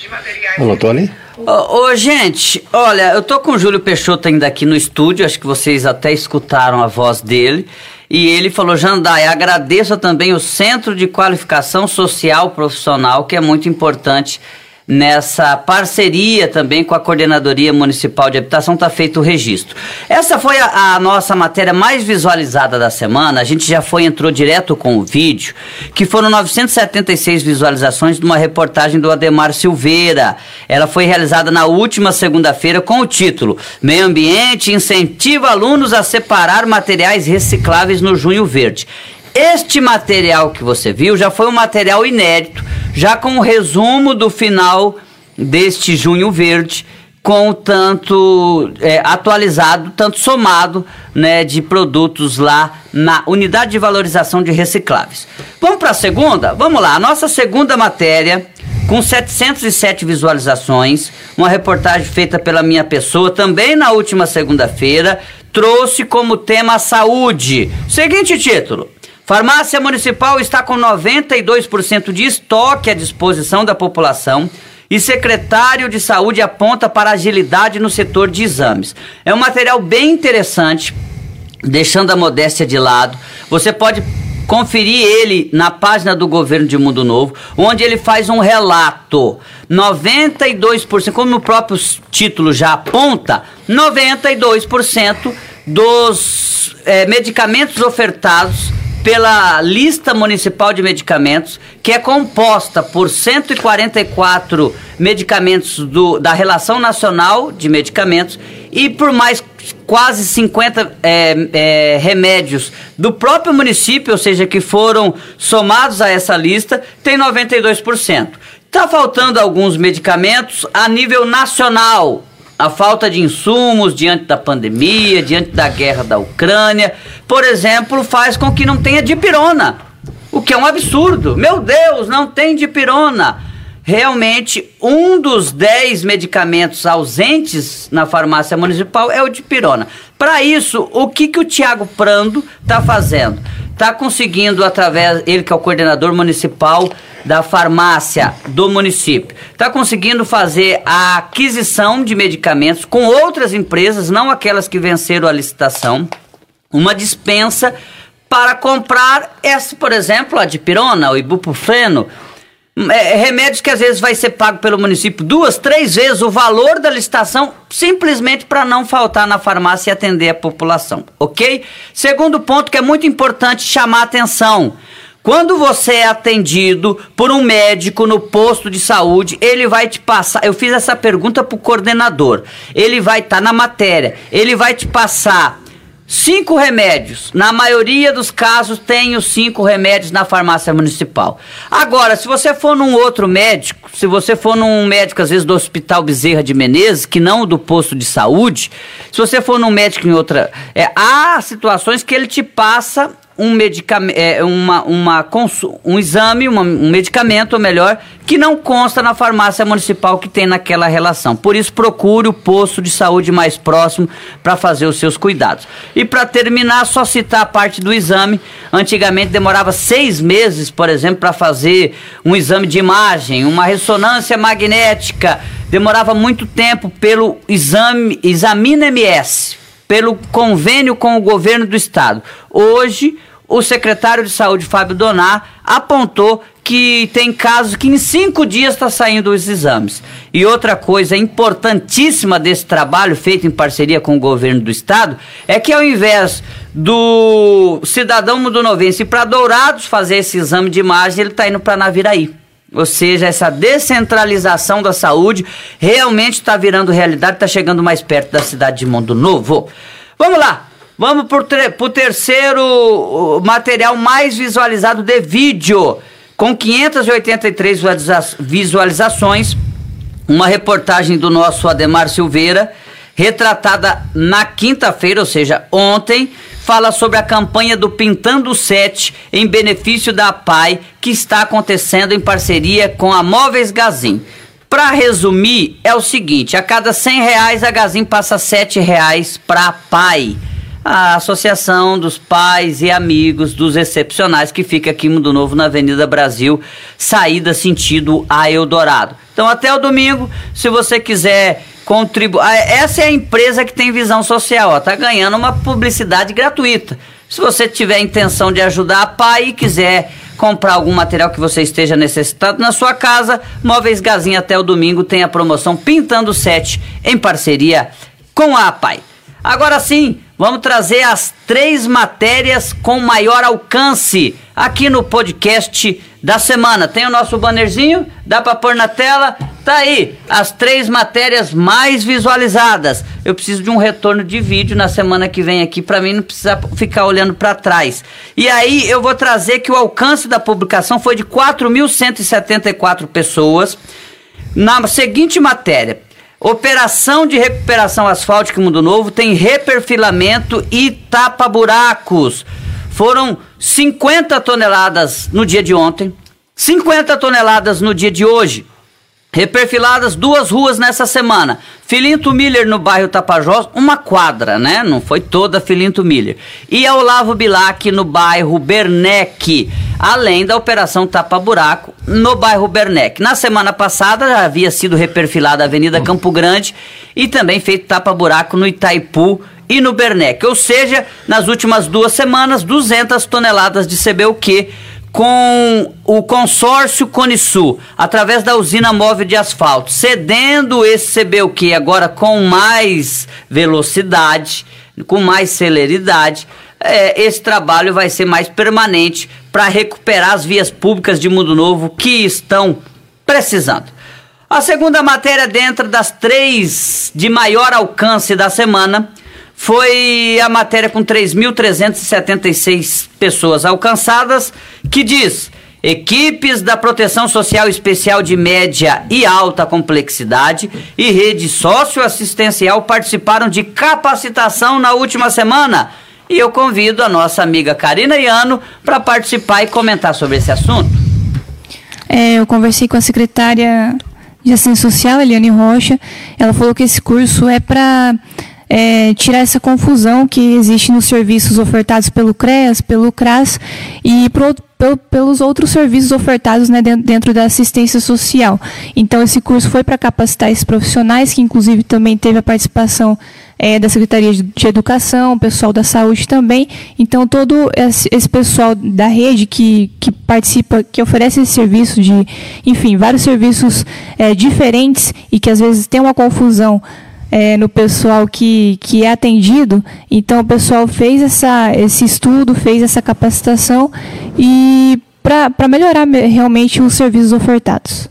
Alô, Tony? Ô, ô, gente, olha, eu tô com o Júlio Peixoto ainda aqui no estúdio, acho que vocês até escutaram a voz dele. E ele falou, Jandai, agradeço também o Centro de Qualificação Social Profissional, que é muito importante nessa parceria também com a Coordenadoria Municipal de Habitação está feito o registro. Essa foi a, a, nossa matéria mais visualizada da semana. A gente já foi entrou direto com o vídeo, que foram 976 visualizações de uma reportagem do Ademar Silveira. Ela foi realizada na última segunda-feira com o título Meio Ambiente incentiva alunos a separar materiais recicláveis no Junho Verde. Este material que você viu já foi um material inédito, já com o um resumo do final deste Junho Verde, com tanto é, atualizado, tanto somado né, de produtos lá na unidade de valorização de recicláveis. Vamos para a segunda? Vamos lá, a nossa segunda matéria, com 707 visualizações, uma reportagem feita pela minha pessoa, também na última segunda-feira, trouxe como tema a saúde. Seguinte título: Farmácia Municipal está com 92% de estoque à disposição da população e secretário de saúde aponta para agilidade no setor de exames. É um material bem interessante, deixando a modéstia de lado. Você pode conferir ele na página do governo de Mundo Novo, onde ele faz um relato. 92%, como o próprio título já aponta, 92% dos é, medicamentos ofertados pela lista municipal de medicamentos, que é composta por 144 medicamentos do, da Relação Nacional de Medicamentos e por mais quase 50 é, é, remédios do próprio município, ou seja, que foram somados a essa lista, tem 92%. Está faltando alguns medicamentos a nível nacional, a falta de insumos diante da pandemia, diante da guerra da Ucrânia, por exemplo, faz com que não tenha dipirona, o que é um absurdo. Meu Deus, não tem dipirona. Realmente, um dos dez medicamentos ausentes na farmácia municipal é o dipirona. Para isso, o que, que o Tiago Prando está fazendo? Está conseguindo, através, ele que é o coordenador municipal da farmácia do município, está conseguindo fazer a aquisição de medicamentos com outras empresas, não aquelas que venceram a licitação, uma dispensa para comprar essa, por exemplo, a dipirona, o ibuprofeno, é, remédios que às vezes vai ser pago pelo município duas, três vezes o valor da licitação, simplesmente para não faltar na farmácia e atender a população, ok? Segundo ponto que é muito importante chamar atenção. Quando você é atendido por um médico no posto de saúde, ele vai te passar. Eu fiz essa pergunta para o coordenador. Ele vai estar tá na matéria. Ele vai te passar cinco remédios. Na maioria dos casos, tem os cinco remédios na farmácia municipal. Agora, se você for num outro médico, se você for num médico, às vezes, do Hospital Bezerra de Menezes, que não do posto de saúde, se você for num médico em outra. É, há situações que ele te passa um, medicamento, é, uma, uma um exame, uma, um medicamento, ou melhor, que não consta na farmácia municipal que tem naquela relação. Por isso, procure o posto de saúde mais próximo para fazer os seus cuidados. E para terminar, só citar a parte do exame. Antigamente demorava seis meses, por exemplo, para fazer um exame de imagem, uma ressonância magnética. Demorava muito tempo pelo exame Examina MS pelo convênio com o governo do estado. Hoje, o secretário de saúde, Fábio Donar, apontou que tem casos que em cinco dias está saindo os exames. E outra coisa importantíssima desse trabalho feito em parceria com o governo do estado é que ao invés do cidadão mudonovense para Dourados fazer esse exame de imagem, ele está indo para Naviraí. Ou seja, essa descentralização da saúde realmente está virando realidade, está chegando mais perto da cidade de Mundo Novo. Vamos lá, vamos para o terceiro material mais visualizado de vídeo, com 583 visualizações. Uma reportagem do nosso Ademar Silveira, retratada na quinta-feira, ou seja, ontem, fala sobre a campanha do Pintando Sete em benefício da PAI que está acontecendo em parceria com a Móveis Gazin. Para resumir, é o seguinte: a cada 100 reais a Gazin passa 7 reais para a PAI, a Associação dos Pais e Amigos dos Excepcionais, que fica aqui em Mundo Novo, na Avenida Brasil, saída sentido a Eldorado. Então, até o domingo, se você quiser contribu ah, Essa é a empresa que tem visão social, ó, tá ganhando uma publicidade gratuita. Se você tiver intenção de ajudar a PAI e quiser comprar algum material que você esteja necessitado na sua casa, Móveis Gazinha até o domingo tem a promoção Pintando 7 em parceria com a PAI. Agora sim, vamos trazer as três matérias com maior alcance aqui no podcast da semana. Tem o nosso bannerzinho, dá para pôr na tela. Tá aí, as três matérias mais visualizadas. Eu preciso de um retorno de vídeo na semana que vem aqui para mim não precisar ficar olhando para trás. E aí eu vou trazer que o alcance da publicação foi de 4.174 pessoas. Na seguinte matéria, Operação de recuperação asfáltica Mundo Novo tem reperfilamento e tapa-buracos. Foram 50 toneladas no dia de ontem, 50 toneladas no dia de hoje. Reperfiladas duas ruas nessa semana. Filinto Miller no bairro Tapajós, uma quadra, né? Não foi toda Filinto Miller. E a Olavo Bilac no bairro Bernec, além da operação Tapa Buraco no bairro Bernec. Na semana passada já havia sido reperfilada a Avenida Campo Grande e também feito Tapa Buraco no Itaipu e no Bernec. Ou seja, nas últimas duas semanas, 200 toneladas de CBUQ com o consórcio Conisul, através da usina móvel de asfalto, cedendo esse CBUQ agora com mais velocidade, com mais celeridade, é, esse trabalho vai ser mais permanente para recuperar as vias públicas de Mundo Novo que estão precisando. A segunda matéria dentro das três de maior alcance da semana foi a matéria com 3.376 pessoas alcançadas, que diz: equipes da Proteção Social Especial de média e alta complexidade e rede socioassistencial participaram de capacitação na última semana. E eu convido a nossa amiga Karina Iano para participar e comentar sobre esse assunto. É, eu conversei com a secretária de Assistência Social, Eliane Rocha. Ela falou que esse curso é para é, tirar essa confusão que existe nos serviços ofertados pelo CREAS, pelo CRAS e pro, pelo, pelos outros serviços ofertados né, dentro, dentro, da assistência social. Então, esse curso foi para capacitar esses profissionais, que inclusive também teve a participação é, da Secretaria de, Educação, pessoal da Saúde também. Então, todo esse, esse, pessoal da rede que, que participa, que oferece esse serviço de, enfim, vários serviços é, diferentes e que às vezes tem uma confusão é, no pessoal que, que é atendido. Então, o pessoal fez essa, esse estudo, fez essa capacitação e para melhorar realmente os serviços ofertados.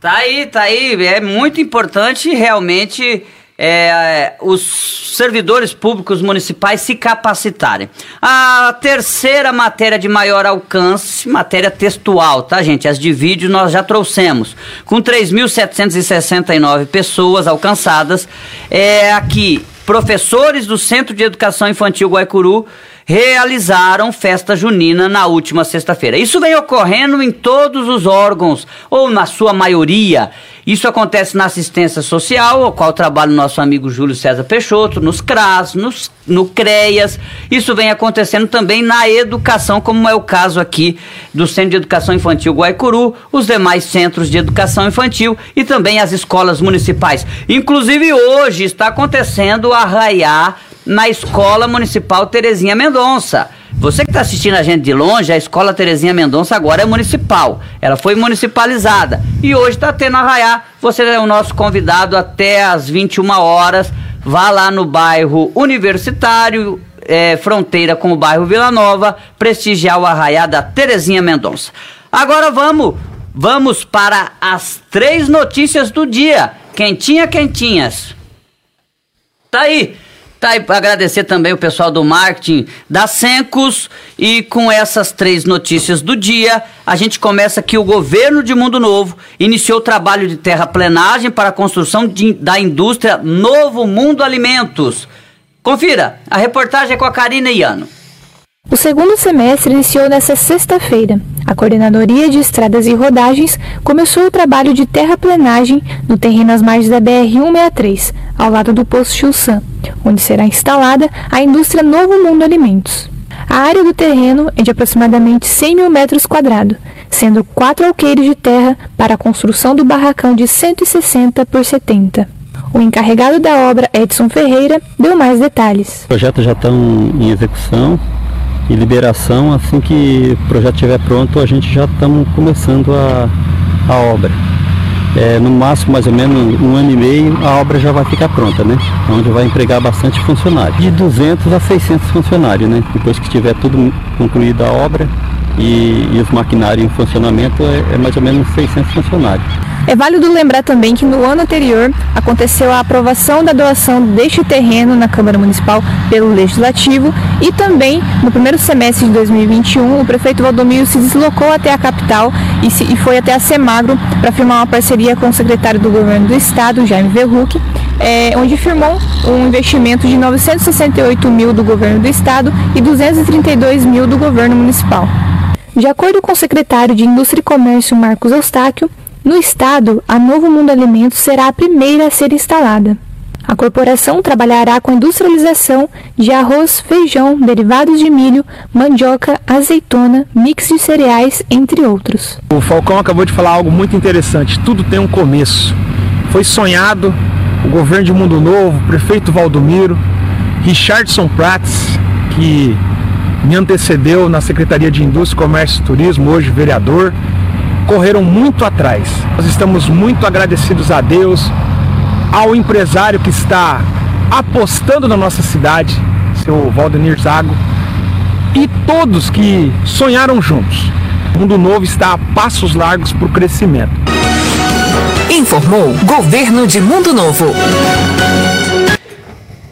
Tá aí, tá aí. É muito importante realmente é, os servidores públicos municipais se capacitarem. A terceira matéria de maior alcance, matéria textual, tá, gente? As de vídeo nós já trouxemos. Com 3.769 pessoas alcançadas, é aqui professores do Centro de Educação Infantil Guaicuru realizaram festa junina na última sexta-feira. Isso vem ocorrendo em todos os órgãos, ou na sua maioria. Isso acontece na assistência social, ao qual trabalha o nosso amigo Júlio César Peixoto, nos CRAS, nos, no CREAS. Isso vem acontecendo também na educação, como é o caso aqui do Centro de Educação Infantil Guaicuru, os demais centros de educação infantil e também as escolas municipais. Inclusive hoje está acontecendo o arraiar na Escola Municipal Terezinha Mendonça. Você que está assistindo a gente de longe, a Escola Terezinha Mendonça agora é municipal. Ela foi municipalizada. E hoje está tendo arraiar. Você é o nosso convidado até às 21 horas. Vá lá no bairro Universitário, é, fronteira com o bairro Vila Nova, prestigiar o arraiar da Terezinha Mendonça. Agora vamos, vamos para as três notícias do dia. Quentinha, quentinhas. Tá aí. Tá para agradecer também o pessoal do marketing da Sencos e com essas três notícias do dia, a gente começa que o governo de Mundo Novo iniciou o trabalho de terraplenagem para a construção de, da indústria Novo Mundo Alimentos. Confira, a reportagem é com a Karina Iano. O segundo semestre iniciou nesta sexta-feira. A Coordenadoria de Estradas e Rodagens começou o trabalho de terraplenagem no terreno às margens da BR-163, ao lado do posto Chussan, onde será instalada a indústria Novo Mundo Alimentos. A área do terreno é de aproximadamente 100 mil metros quadrados, sendo quatro alqueires de terra para a construção do barracão de 160 por 70. O encarregado da obra, Edson Ferreira, deu mais detalhes. Os projetos já estão em execução, e liberação. Assim que o projeto estiver pronto, a gente já estamos começando a, a obra. É, no máximo, mais ou menos um ano e meio, a obra já vai ficar pronta, né? Onde vai empregar bastante funcionários. De 200 a 600 funcionários, né? Depois que estiver tudo concluída a obra e, e os maquinários em funcionamento, é, é mais ou menos 600 funcionários. É válido lembrar também que no ano anterior aconteceu a aprovação da doação deste terreno na Câmara Municipal pelo Legislativo e também no primeiro semestre de 2021 o prefeito Valdomiro se deslocou até a capital e, se, e foi até a Semagro para firmar uma parceria com o secretário do Governo do Estado, Jaime Verruc, é, onde firmou um investimento de 968 mil do Governo do Estado e 232 mil do Governo Municipal. De acordo com o secretário de Indústria e Comércio Marcos Eustáquio, no estado, a Novo Mundo Alimentos será a primeira a ser instalada. A corporação trabalhará com a industrialização de arroz, feijão, derivados de milho, mandioca, azeitona, mix de cereais, entre outros. O Falcão acabou de falar algo muito interessante. Tudo tem um começo. Foi sonhado o governo de Mundo Novo, o prefeito Valdomiro, Richardson Prats, que me antecedeu na Secretaria de Indústria, Comércio e Turismo, hoje vereador, correram muito atrás. Nós estamos muito agradecidos a Deus, ao empresário que está apostando na nossa cidade, seu Valdenir Zago, e todos que sonharam juntos. O Mundo Novo está a passos largos para o crescimento. Informou Governo de Mundo Novo.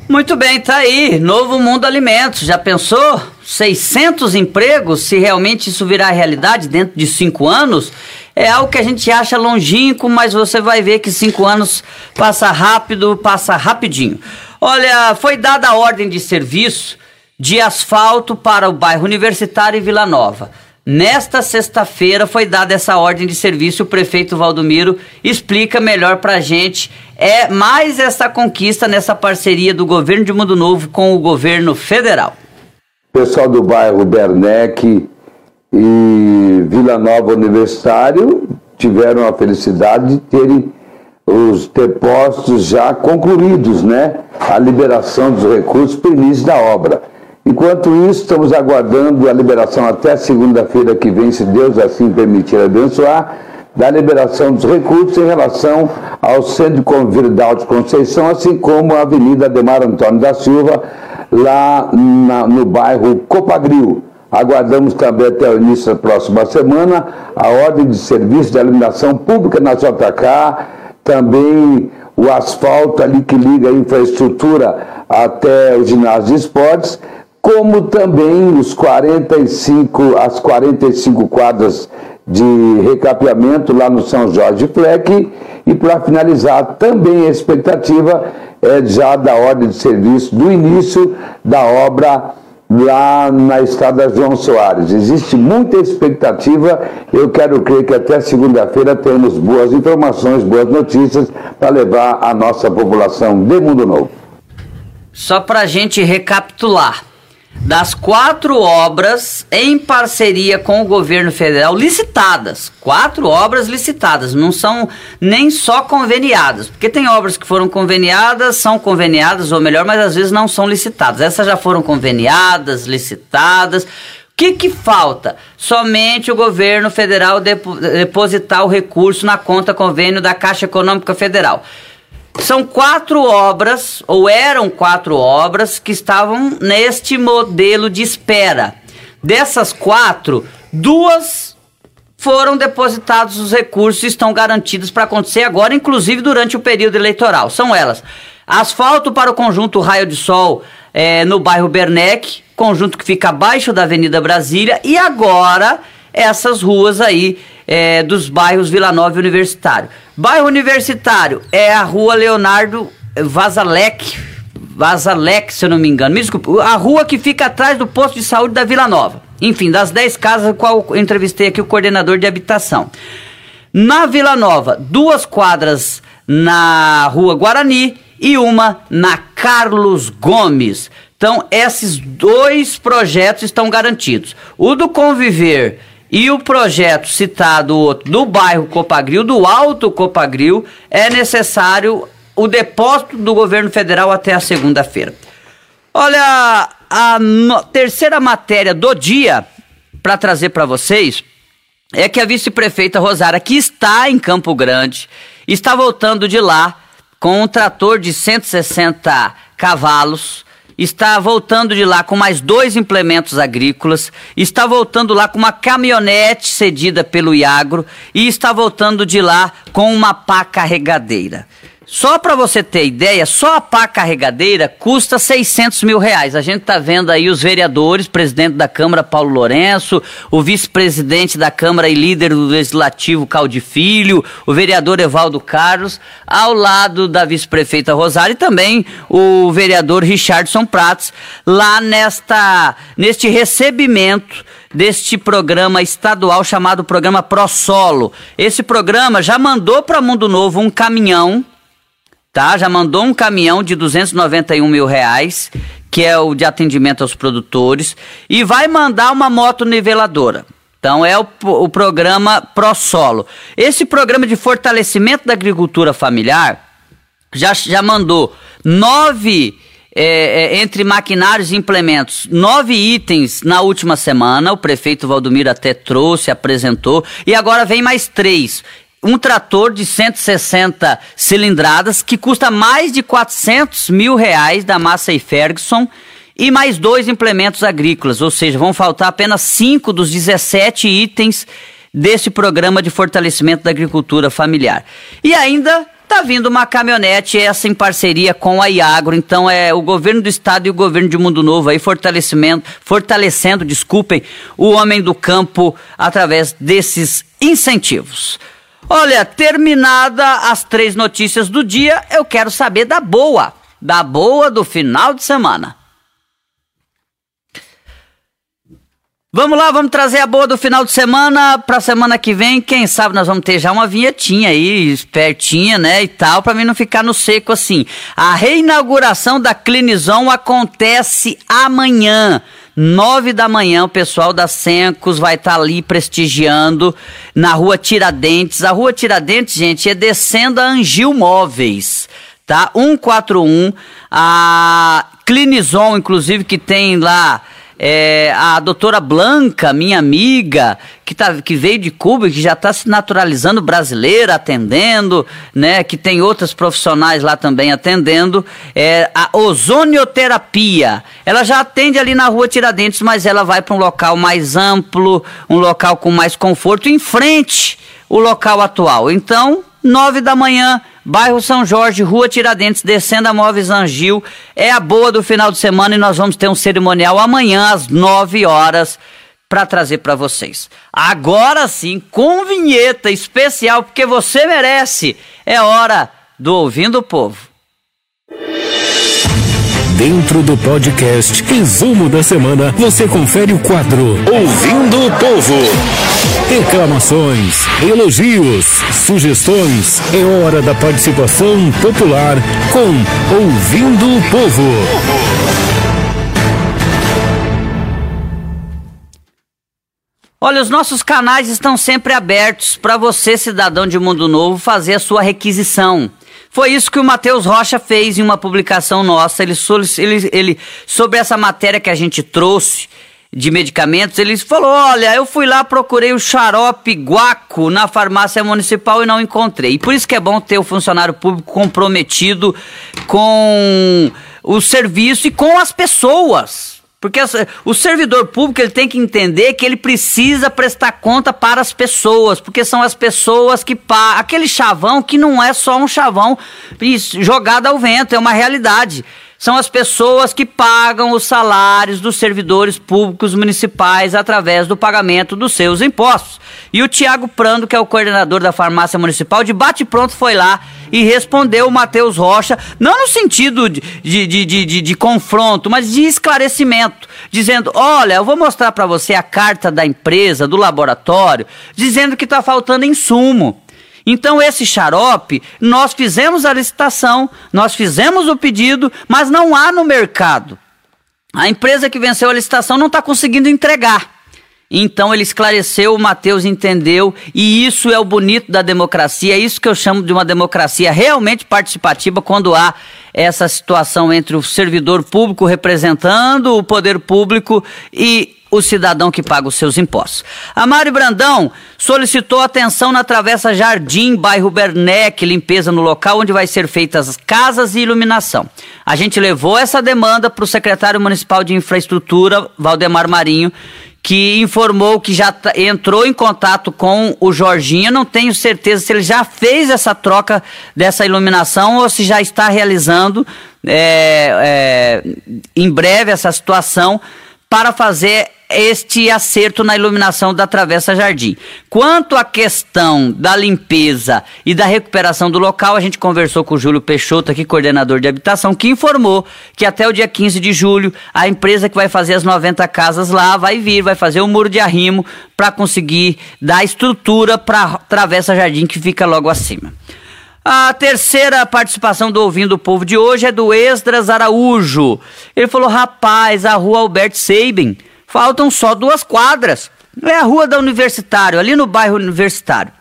Muito bem, tá aí. Novo Mundo Alimentos. Já pensou? 600 empregos, se realmente isso virar realidade dentro de cinco anos, é algo que a gente acha longínquo, mas você vai ver que cinco anos passa rápido, passa rapidinho. Olha, foi dada a ordem de serviço de asfalto para o bairro Universitário e Vila Nova. Nesta sexta-feira foi dada essa ordem de serviço. O prefeito Valdomiro explica melhor para a gente. É mais essa conquista nessa parceria do governo de Mundo Novo com o governo federal pessoal do bairro Bernec e Vila Nova Universitário tiveram a felicidade de terem os depósitos já concluídos, né? A liberação dos recursos para início da obra. Enquanto isso, estamos aguardando a liberação até segunda-feira que vem, se Deus assim permitir abençoar, da liberação dos recursos em relação ao Centro de Convívio da Alto Conceição, assim como a Avenida Ademar Antônio da Silva, lá na, no bairro Copagril. Aguardamos também até o início da próxima semana a ordem de serviço de iluminação pública na JK, também o asfalto ali que liga a infraestrutura até o ginásio de esportes, como também os 45, as 45 quadras de recapeamento lá no São Jorge Fleck e para finalizar também a expectativa é já da ordem de serviço do início da obra lá na estrada João Soares. Existe muita expectativa. Eu quero crer que até segunda-feira temos boas informações, boas notícias para levar a nossa população de Mundo Novo. Só para a gente recapitular das quatro obras em parceria com o governo federal licitadas. Quatro obras licitadas, não são nem só conveniadas, porque tem obras que foram conveniadas, são conveniadas, ou melhor, mas às vezes não são licitadas. Essas já foram conveniadas, licitadas. O que, que falta? Somente o governo federal depositar o recurso na conta convênio da Caixa Econômica Federal. São quatro obras, ou eram quatro obras, que estavam neste modelo de espera. Dessas quatro, duas foram depositados os recursos e estão garantidos para acontecer agora, inclusive durante o período eleitoral. São elas: asfalto para o conjunto Raio de Sol é, no bairro Bernec, conjunto que fica abaixo da Avenida Brasília, e agora essas ruas aí é, dos bairros Vila Nova e Universitário. Bairro Universitário é a rua Leonardo Vazalec, Vazalec, se eu não me engano. Me desculpe, a rua que fica atrás do posto de saúde da Vila Nova. Enfim, das 10 casas qual eu entrevistei aqui o coordenador de habitação. Na Vila Nova, duas quadras na rua Guarani e uma na Carlos Gomes. Então, esses dois projetos estão garantidos. O do Conviver e o projeto citado do bairro Copagril, do Alto Copagril, é necessário o depósito do governo federal até a segunda-feira. Olha, a terceira matéria do dia para trazer para vocês é que a vice-prefeita Rosária, que está em Campo Grande, está voltando de lá com um trator de 160 cavalos está voltando de lá com mais dois implementos agrícolas, está voltando lá com uma caminhonete cedida pelo Iagro e está voltando de lá com uma pá carregadeira. Só para você ter ideia, só a pá carregadeira custa 600 mil reais. A gente tá vendo aí os vereadores, presidente da Câmara Paulo Lourenço, o vice-presidente da Câmara e líder do Legislativo Caldi Filho, o vereador Evaldo Carlos, ao lado da vice-prefeita Rosário e também o vereador Richardson Prats, lá nesta, neste recebimento deste programa estadual chamado Programa Pro Solo. Esse programa já mandou para Mundo Novo um caminhão tá? Já mandou um caminhão de 291 mil reais, que é o de atendimento aos produtores, e vai mandar uma moto niveladora. Então é o, o programa Pro Solo. Esse programa de fortalecimento da agricultura familiar já, já mandou nove é, é, entre maquinários e implementos, nove itens na última semana. O prefeito Valdomiro até trouxe, apresentou, e agora vem mais três um trator de 160 cilindradas que custa mais de 400 mil reais da Massa e Ferguson e mais dois implementos agrícolas, ou seja, vão faltar apenas cinco dos 17 itens desse programa de fortalecimento da agricultura familiar. E ainda está vindo uma caminhonete, essa em parceria com a Iagro, então é o governo do estado e o governo de Mundo Novo aí fortalecimento, fortalecendo, desculpem, o homem do campo através desses incentivos. Olha, terminada as três notícias do dia, eu quero saber da boa, da boa do final de semana. Vamos lá, vamos trazer a boa do final de semana para semana que vem. Quem sabe nós vamos ter já uma vinhetinha aí, espertinha, né, e tal, para mim não ficar no seco assim. A reinauguração da Clinizon acontece amanhã. Nove da manhã, o pessoal da Sencos vai estar tá ali prestigiando na rua Tiradentes. A rua Tiradentes, gente, é descendo a Angil Móveis, tá? 141. A Clinizon, inclusive, que tem lá é, a doutora Blanca, minha amiga, que, tá, que veio de Cuba e que já está se naturalizando brasileira, atendendo, né? Que tem outras profissionais lá também atendendo. É, a ozonioterapia. Ela já atende ali na rua Tiradentes, mas ela vai para um local mais amplo, um local com mais conforto, em frente o local atual. Então, nove da manhã, bairro São Jorge, Rua Tiradentes, descendo a Móveis Angil. É a boa do final de semana e nós vamos ter um cerimonial amanhã às 9 horas para trazer para vocês. Agora sim, com vinheta especial, porque você merece. É hora do Ouvindo o Povo. Dentro do podcast Resumo da Semana, você confere o quadro Ouvindo o Povo. Reclamações, elogios, sugestões. É hora da participação popular com Ouvindo o Povo. Olha, os nossos canais estão sempre abertos para você, cidadão de Mundo Novo, fazer a sua requisição. Foi isso que o Matheus Rocha fez em uma publicação nossa. Ele, ele, ele, sobre essa matéria que a gente trouxe de medicamentos, ele falou: Olha, eu fui lá, procurei o xarope guaco na farmácia municipal e não encontrei. E por isso que é bom ter o funcionário público comprometido com o serviço e com as pessoas. Porque o servidor público ele tem que entender que ele precisa prestar conta para as pessoas, porque são as pessoas que pagam. Aquele chavão que não é só um chavão jogado ao vento, é uma realidade são as pessoas que pagam os salários dos servidores públicos municipais através do pagamento dos seus impostos. E o Tiago Prando, que é o coordenador da farmácia municipal, de bate-pronto foi lá e respondeu o Matheus Rocha, não no sentido de, de, de, de, de confronto, mas de esclarecimento, dizendo: olha, eu vou mostrar para você a carta da empresa, do laboratório, dizendo que está faltando insumo. Então, esse xarope, nós fizemos a licitação, nós fizemos o pedido, mas não há no mercado. A empresa que venceu a licitação não está conseguindo entregar. Então ele esclareceu, o Matheus entendeu, e isso é o bonito da democracia, é isso que eu chamo de uma democracia realmente participativa, quando há essa situação entre o servidor público representando o poder público e o cidadão que paga os seus impostos. A Mari Brandão solicitou atenção na Travessa Jardim, bairro Bernec, limpeza no local onde vai ser feitas casas e iluminação. A gente levou essa demanda para o secretário municipal de infraestrutura, Valdemar Marinho, que informou que já entrou em contato com o Jorginho. Não tenho certeza se ele já fez essa troca dessa iluminação ou se já está realizando é, é, em breve essa situação para fazer este acerto na iluminação da Travessa Jardim. Quanto à questão da limpeza e da recuperação do local, a gente conversou com o Júlio Peixoto, aqui coordenador de habitação, que informou que até o dia 15 de julho, a empresa que vai fazer as 90 casas lá vai vir, vai fazer o um muro de arrimo para conseguir dar estrutura para a Travessa Jardim que fica logo acima. A terceira participação do Ouvindo o Povo de hoje é do Esdras Araújo. Ele falou: rapaz, a rua Albert Sabin Faltam só duas quadras. É a rua da Universitário, ali no bairro Universitário.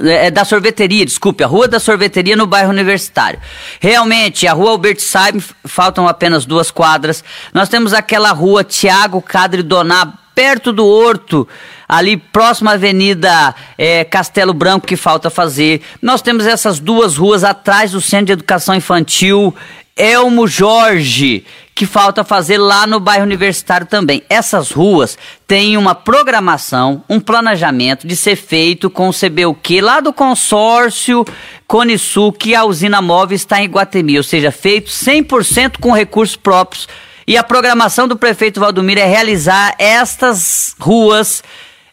É, é da sorveteria, desculpe, a rua da sorveteria no bairro Universitário. Realmente, a rua Albert Saib, faltam apenas duas quadras. Nós temos aquela rua Tiago Cadre Doná, perto do Horto, ali próximo à Avenida é, Castelo Branco, que falta fazer. Nós temos essas duas ruas atrás do Centro de Educação Infantil, Elmo Jorge, que falta fazer lá no bairro universitário também. Essas ruas têm uma programação, um planejamento de ser feito com o CBUQ lá do consórcio Conisul, que a usina móvel está em Guatemi, ou seja, feito 100% com recursos próprios. E a programação do prefeito Valdomiro é realizar estas ruas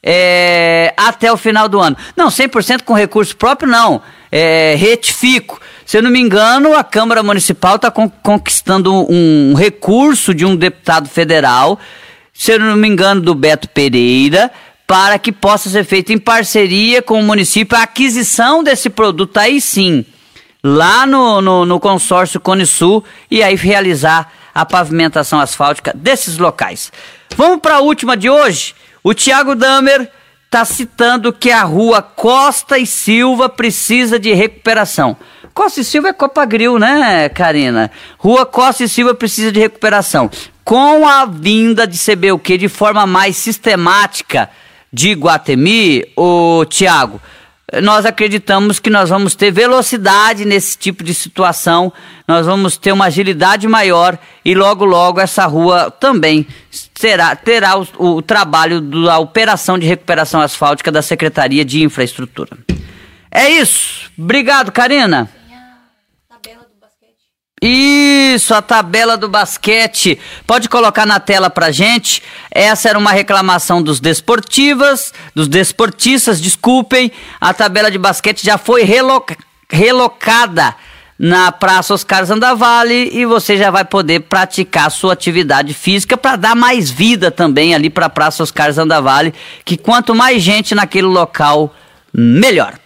é, até o final do ano. Não, 100% com recurso próprio, não. É, retifico se eu não me engano, a Câmara Municipal está con conquistando um recurso de um deputado federal, se eu não me engano, do Beto Pereira, para que possa ser feito em parceria com o município a aquisição desse produto aí sim, lá no, no, no consórcio e aí realizar a pavimentação asfáltica desses locais. Vamos para a última de hoje. O Tiago Damer está citando que a rua Costa e Silva precisa de recuperação. Costa e Silva é Copa Grill, né, Karina? Rua Costa e Silva precisa de recuperação. Com a vinda de CBUQ de forma mais sistemática de Guatemi, o Tiago, nós acreditamos que nós vamos ter velocidade nesse tipo de situação, nós vamos ter uma agilidade maior e logo logo essa rua também será, terá o, o trabalho da operação de recuperação asfáltica da Secretaria de Infraestrutura. É isso. Obrigado, Karina. Isso, a tabela do basquete. Pode colocar na tela pra gente. Essa era uma reclamação dos desportivas, dos desportistas, desculpem. A tabela de basquete já foi reloc relocada na Praça Oscar Zandavalli e você já vai poder praticar sua atividade física para dar mais vida também ali para a Praça Oscar Zandavalli, que quanto mais gente naquele local, melhor.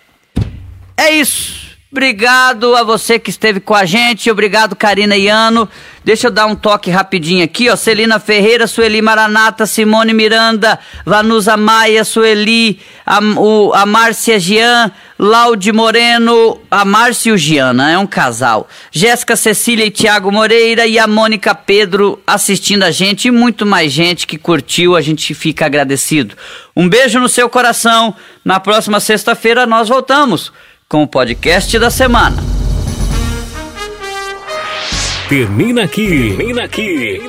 É isso. Obrigado a você que esteve com a gente, obrigado Karina e Ano. Deixa eu dar um toque rapidinho aqui, ó. Celina Ferreira, Sueli Maranata, Simone Miranda, Vanusa Maia, Sueli, a, o, a Márcia Gian, Laude Moreno, a Márcia e o Giana, é um casal. Jéssica Cecília e Tiago Moreira e a Mônica Pedro assistindo a gente e muito mais gente que curtiu, a gente fica agradecido. Um beijo no seu coração. Na próxima sexta-feira nós voltamos com o podcast da semana. Termina aqui. Termina aqui.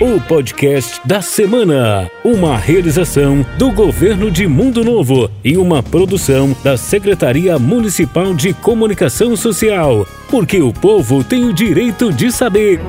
O podcast da semana. Uma realização do Governo de Mundo Novo e uma produção da Secretaria Municipal de Comunicação Social. Porque o povo tem o direito de saber.